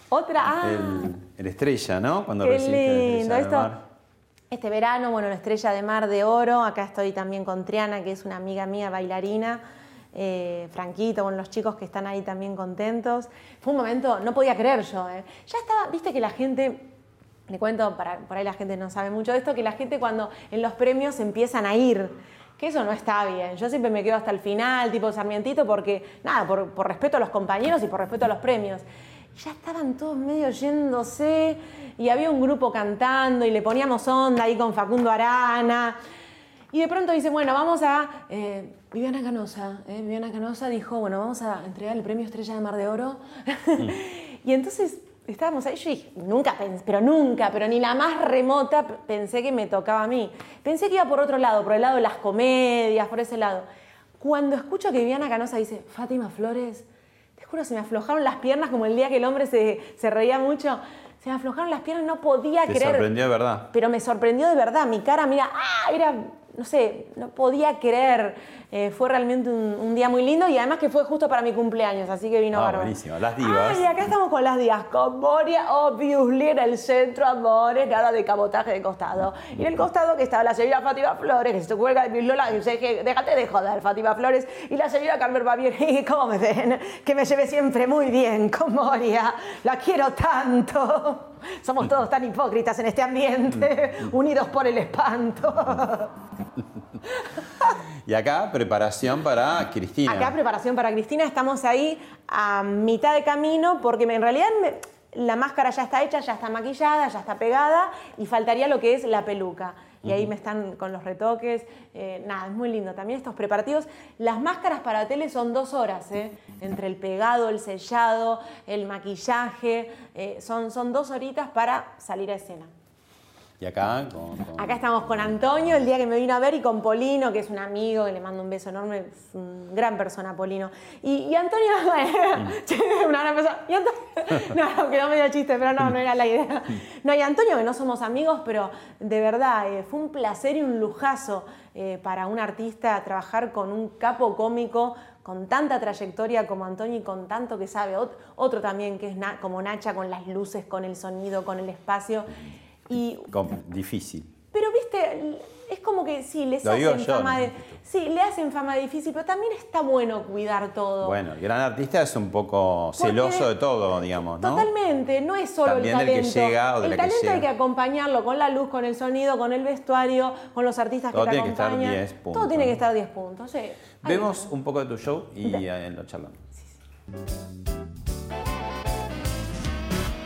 Otra, ah, El, el estrella, ¿no? Cuando Qué la lindo, estrella esto- mar. Este verano, bueno, la Estrella de Mar de Oro, acá estoy también con Triana, que es una amiga mía bailarina, eh, Franquito, bueno, los chicos que están ahí también contentos. Fue un momento, no podía creer yo, ¿eh? Ya estaba, viste que la gente, le cuento, para, por ahí la gente no sabe mucho de esto, que la gente cuando en los premios empiezan a ir, que eso no está bien. Yo siempre me quedo hasta el final, tipo Sarmientito, porque, nada, por, por respeto a los compañeros y por respeto a los premios. Ya estaban todos medio yéndose y había un grupo cantando y le poníamos onda ahí con Facundo Arana. Y de pronto dice, bueno, vamos a... eh, Viviana Canosa, eh, Viviana Canosa dijo, bueno, vamos a entregar el premio Estrella de Mar de Oro. y entonces estábamos ahí, yo dije, nunca pensé, pero nunca, pero ni la más remota pensé que me tocaba a mí. Pensé que iba por otro lado, por el lado de las comedias, por ese lado. Cuando escucho que Viviana Canosa dice, Fátima Flores, te juro, se me aflojaron las piernas como el día que el hombre se, se reía mucho. Se me aflojaron las piernas, no podía Te creer. sorprendió de verdad. Pero me sorprendió de verdad. Mi cara, mira, ¡ah! Era, no sé, no podía creer. Eh, fue realmente un, un día muy lindo y además que fue justo para mi cumpleaños, así que vino Ah, bárbaro. buenísimo. Las divas. Ay, acá estamos con las días. Con Moria, obviously, en el centro, amores, nada de cabotaje de costado. Y en el costado que estaba la señora Fátima Flores, que se cuelga de mis lola, sé que déjate de joder, Fátima Flores. Y la señora Carmen Bavier, y ¿cómo me ven? Que me lleve siempre muy bien con Moria. La quiero tanto. Somos todos tan hipócritas en este ambiente, unidos por el espanto. Y acá, preparación para Cristina. Acá preparación para Cristina, estamos ahí a mitad de camino porque en realidad la máscara ya está hecha, ya está maquillada, ya está pegada y faltaría lo que es la peluca. Y ahí me están con los retoques. eh, nada, es muy lindo. También estos preparativos. Las máscaras para tele son dos horas, ¿eh? entre el pegado, el sellado, el maquillaje. eh, son, son dos horitas para salir a escena. Acá, estamos con Antonio, el día que me vino a ver, y con Polino, que es un amigo, que le mando un beso enorme, gran persona, Polino. Y, Antonio, una gran persona. Y Antonio, quedó medio chiste, pero no, no era la idea. No, y Antonio, que no somos amigos, pero de verdad, eh, fue un placer y un lujazo eh, para un artista trabajar con un capo cómico con tanta trayectoria como Antonio y con tanto que sabe. Ot- otro también que es como Nacha, con las luces, con el sonido, con el espacio. Y difícil. pero viste, es como que sí, les Lo hacen yo, fama ¿no? de. Sí, le hacen fama de difícil, pero también está bueno cuidar todo. Bueno, el gran artista es un poco Porque celoso de- todo, digamos, ¿no? Totalmente, no es solo También el del que talento. llega o de el la que talento hay llega. que acompañarlo con la luz, con el sonido, con el vestuario, con los artistas Todo que te tiene que estar acompañan. 10 puntos, Todo tiene que estar 10 puntos. sí. Vemos un poco de tu show y eh, lo charlamos.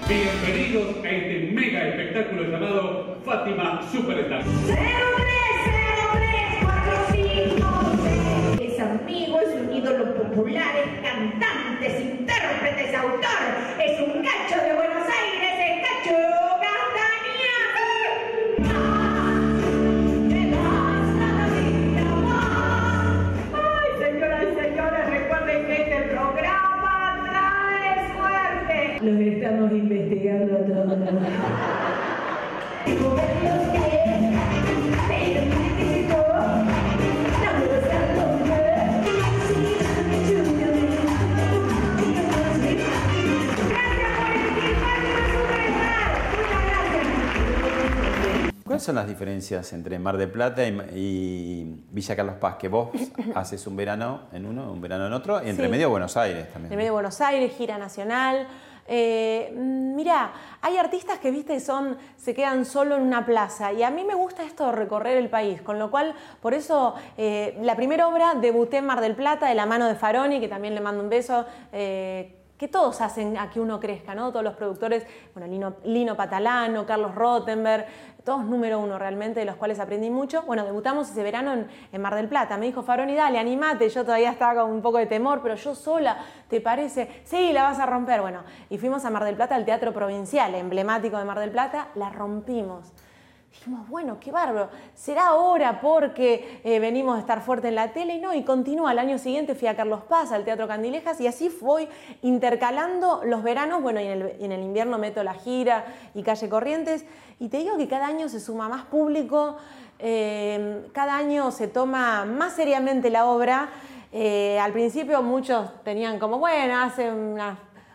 Bienvenidos a este mega espectáculo llamado Fátima Superstar. Es amigo, es un ídolo popular, es cantante, es intérprete, es autor, es un gacho de Buenos Aires, ¿Cuáles son las diferencias entre Mar del Plata y, y Villa Carlos Paz? Que vos haces un verano en uno, un verano en otro, y entre Sí. medio Buenos Aires también. el medio de Buenos Aires, gira nacional. Eh, mm, mirá, hay artistas que viste son, se quedan solo en una plaza y a mí me gusta esto de recorrer el país, con lo cual, por eso, eh, la primera obra debuté en Mar del Plata de la mano de Faroni, que también le mando un beso. eh, que todos hacen a que uno crezca, ¿no? Todos los productores, bueno, Lino, Patalano, Carlos Rottenberg, todos número uno realmente, de los cuales aprendí mucho. Bueno, debutamos ese verano en, en Mar del Plata. Me dijo Faroni, dale, animate. Yo todavía estaba con un poco de temor, pero yo sola, ¿te parece? Sí, la vas a romper. Bueno, y fuimos a Mar del Plata, al Teatro Provincial, emblemático de Mar del Plata, la rompimos. Dijimos, bueno, qué bárbaro, será ahora porque eh, venimos a estar fuerte en la tele y no, y continúa. Al año siguiente fui a Carlos Paz, al Teatro Candilejas, y así fui intercalando los veranos, bueno, y en el, invierno meto la gira y calle Corrientes, y te digo que cada año se suma más público, eh, cada año se toma más seriamente la obra. Eh, al principio muchos tenían como, bueno, hacen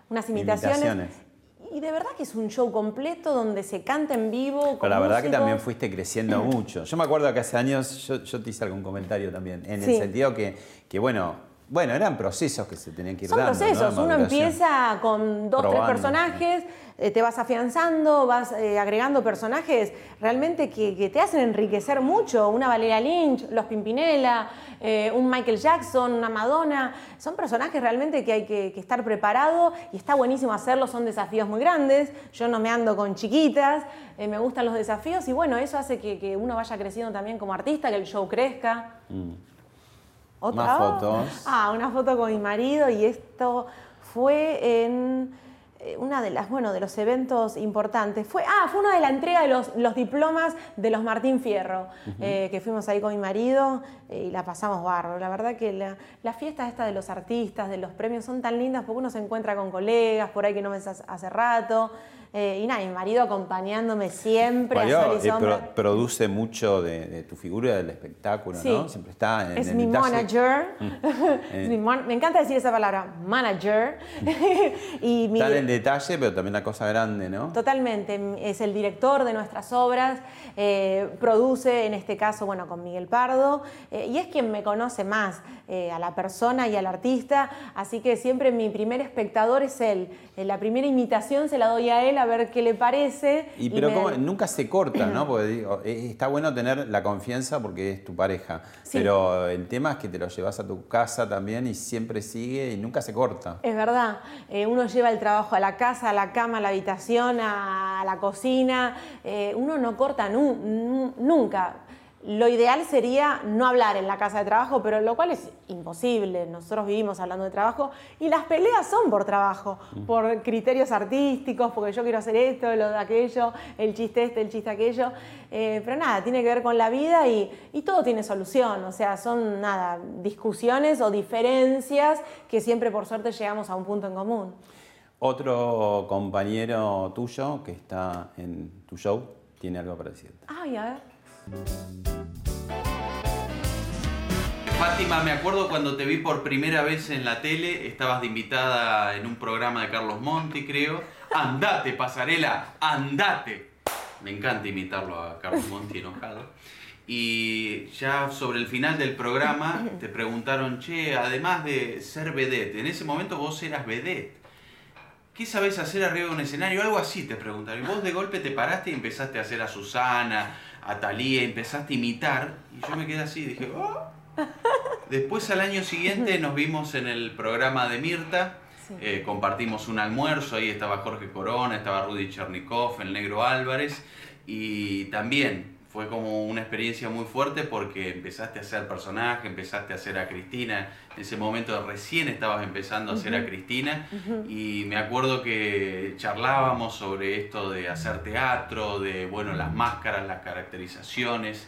unas. Imitaciones. Y de verdad que es un show completo donde se canta en vivo. Con Pero la verdad que también fuiste creciendo mucho. Yo me acuerdo que hace años yo, yo te hice algún comentario también, en Sí. el sentido que, que, bueno, bueno, eran procesos que se tenían que ir Son procesos, uno empieza con dos, tres personajes, eh, te vas afianzando, vas eh, agregando personajes realmente que, que te hacen enriquecer mucho. Una Valeria Lynch, los Pimpinela, eh, un Michael Jackson, una Madonna. Son personajes realmente que hay que, que estar preparado y está buenísimo hacerlo, son desafíos muy grandes. Yo no me ando con chiquitas, me gustan los desafíos y bueno, eso hace que, que uno vaya creciendo también como artista, que el show crezca. Mm. ¿Otra? Más fotos. Ah, una foto con mi marido y esto fue en eh, una de las, bueno, de los eventos importantes. Fue, ah, fue una de la entrega de los, los diplomas de los Martín Fierro, eh, que fuimos ahí con mi marido eh, y la pasamos barro. La verdad que la, las fiestas estas de los artistas, de los premios, son tan lindas porque uno se encuentra con colegas por ahí que no ves hace, hace rato. Eh, y nada, mi marido acompañándome siempre Mario, a sol y eh, pro- produce mucho de, de tu figura del espectáculo, Sí. ¿no? Siempre está en Es el mi manager. Mm. Es mi mon- me encanta decir esa palabra, manager. y mi, Está en el detalle, pero también la cosa grande, ¿no? Totalmente, es el director de nuestras obras, eh, produce en este caso, bueno, con Miguel Pardo, eh, y es quien me conoce más eh, a la persona y al artista, así que siempre mi primer espectador es él. Eh, la primera imitación se la doy a él a ver qué le parece. Y pero nunca se corta, ¿no? Porque digo, eh, está bueno tener la confianza porque es tu pareja. Sí. Pero el tema es que te lo llevas a tu casa también y siempre sigue y nunca se corta. Es verdad, eh, uno lleva el trabajo a la casa, a la cama, a la habitación, a, la cocina, uno no corta nu- nu- nunca. Lo ideal sería no hablar en la casa de trabajo, pero lo cual es imposible. Nosotros vivimos hablando de trabajo y las peleas son por trabajo, por criterios artísticos, porque yo quiero hacer esto, lo de aquello, el chiste este, el chiste aquello. Eh, pero nada, tiene que ver con la vida y, y todo tiene solución. O sea, son nada, discusiones o diferencias que siempre por suerte llegamos a un punto en común. Otro compañero tuyo que está en tu show tiene algo para decirte. Ay, a ver. Fátima, me acuerdo cuando te vi por primera vez en la tele, estabas de invitada en un programa de Carlos Monti, creo. Andate, pasarela, andate. Me encanta imitarlo a Carlos Monti enojado. Y ya sobre el final del programa te preguntaron, che, además de ser vedette, en ese momento vos eras vedette. ¿Qué sabés hacer arriba de un escenario? Algo así te preguntaron. Y vos de golpe te paraste y empezaste a hacer a Susana, a Talía, empezaste a imitar. Y yo me quedé así dije, oh. Después al año siguiente nos vimos en el programa de Mirta. Eh, compartimos un almuerzo, ahí estaba Jorge Corona, estaba Rudy Chernikov, el negro Álvarez. Y también fue como una experiencia muy fuerte porque empezaste a hacer personaje, empezaste a hacer a Cristina. En ese momento recién estabas empezando a hacer a. Cristina. Y me acuerdo que charlábamos sobre esto de hacer teatro, de bueno, las máscaras, las caracterizaciones.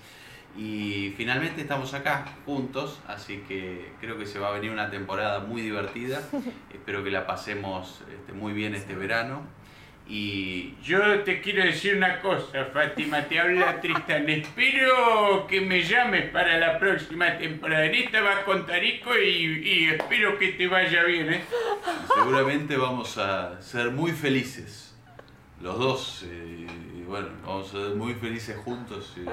Y finalmente estamos acá juntos, así que creo que se va a venir una temporada muy divertida. Espero que la pasemos este, muy bien este verano. Y Yo te quiero decir una cosa, Fátima, te habla Tristan. Espero que me llames para la próxima temporada. En esta vas con Tarico y, y espero que te vaya bien, ¿eh? seguramente vamos a ser muy felices. Los dos, eh, y bueno, vamos a ser muy felices juntos. eh,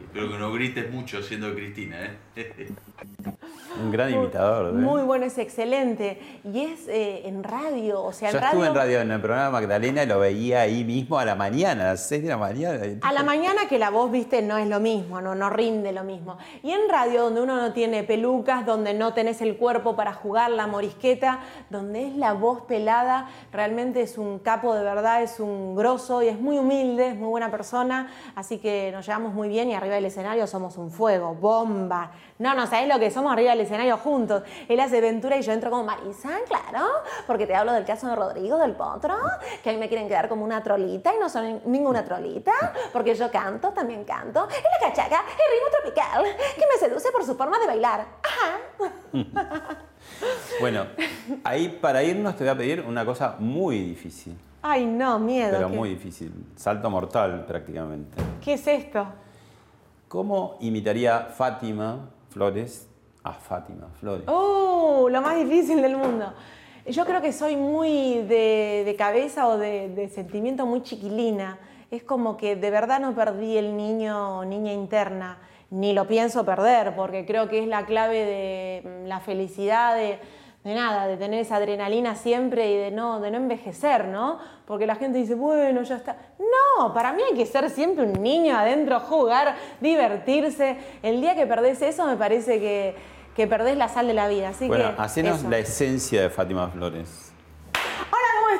y espero que no grites mucho siendo Cristina, ¿eh? Un gran imitador. ¿eh? Muy bueno, es excelente. Y es eh, en radio, o sea, Yo en estuve en radio en el programa Magdalena y lo veía ahí mismo a la mañana, a las 6 de la mañana. A la mañana que la voz, viste, no es lo mismo, no, no rinde lo mismo. Y en radio, donde uno no tiene pelucas, donde no tenés el cuerpo para jugar la morisqueta, donde es la voz pelada, realmente es un capo de verdad, es un grosso y es muy humilde, es muy buena persona, así que nos llevamos muy bien y arriba del escenario somos un fuego, bomba. No, no, ¿sabés lo que somos arriba del escenario juntos? Él hace Ventura y yo entro como Marisa, claro, porque te hablo del caso de Rodrigo del Potro, que a mí me quieren quedar como una trolita y no soy ninguna trolita, porque yo canto, también canto. Es la cachaca, el ritmo tropical, que me seduce por su forma de bailar. Ajá. Bueno, ahí para irnos te voy a pedir una cosa muy difícil, Ay, no, miedo. pero ¿Qué, muy difícil, salto mortal prácticamente. ¿Qué es esto? ¿Cómo imitaría Fátima Flores a Fátima Flores? ¡Uh! Lo más difícil del mundo. Yo creo que soy muy de, cabeza o de, de sentimiento muy chiquilina. Es como que de verdad no perdí el niño o niña interna, ni lo pienso perder, porque creo que es la clave de la felicidad, de, de nada, de tener esa adrenalina siempre y de no, de no envejecer, ¿no? Porque la gente dice, bueno, ya está. No, para mí hay que ser siempre un niño adentro, jugar, divertirse. El día que perdés eso me parece que, que perdés la sal de la vida. Así Bueno, que hacenos eso. la esencia de Fátima Flores. Hola, ¿cómo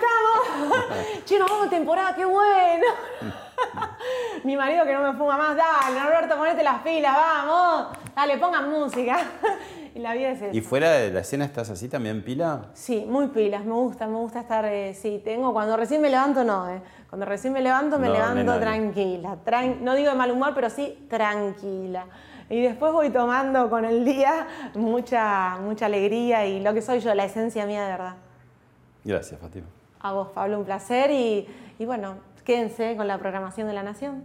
estamos? che, nos vamos temporada, qué bueno. Mi marido que no me fuma más, dale, Norberto, ponete las pilas, vamos. Dale, pongan música. y la vida es eso. ¿Y fuera de la escena estás así también, pila? Sí, muy pilas, me gusta, me gusta estar, eh, sí, tengo, cuando recién me levanto no, eh. Cuando recién me levanto, me No, levanto tranquila, tran- no digo de mal humor, pero sí tranquila. Y después voy tomando con el día mucha, mucha alegría y lo que soy yo, la esencia mía de verdad. Gracias, Fátima. A vos, Pablo, un placer y, y bueno, quédense con la programación de la Nación.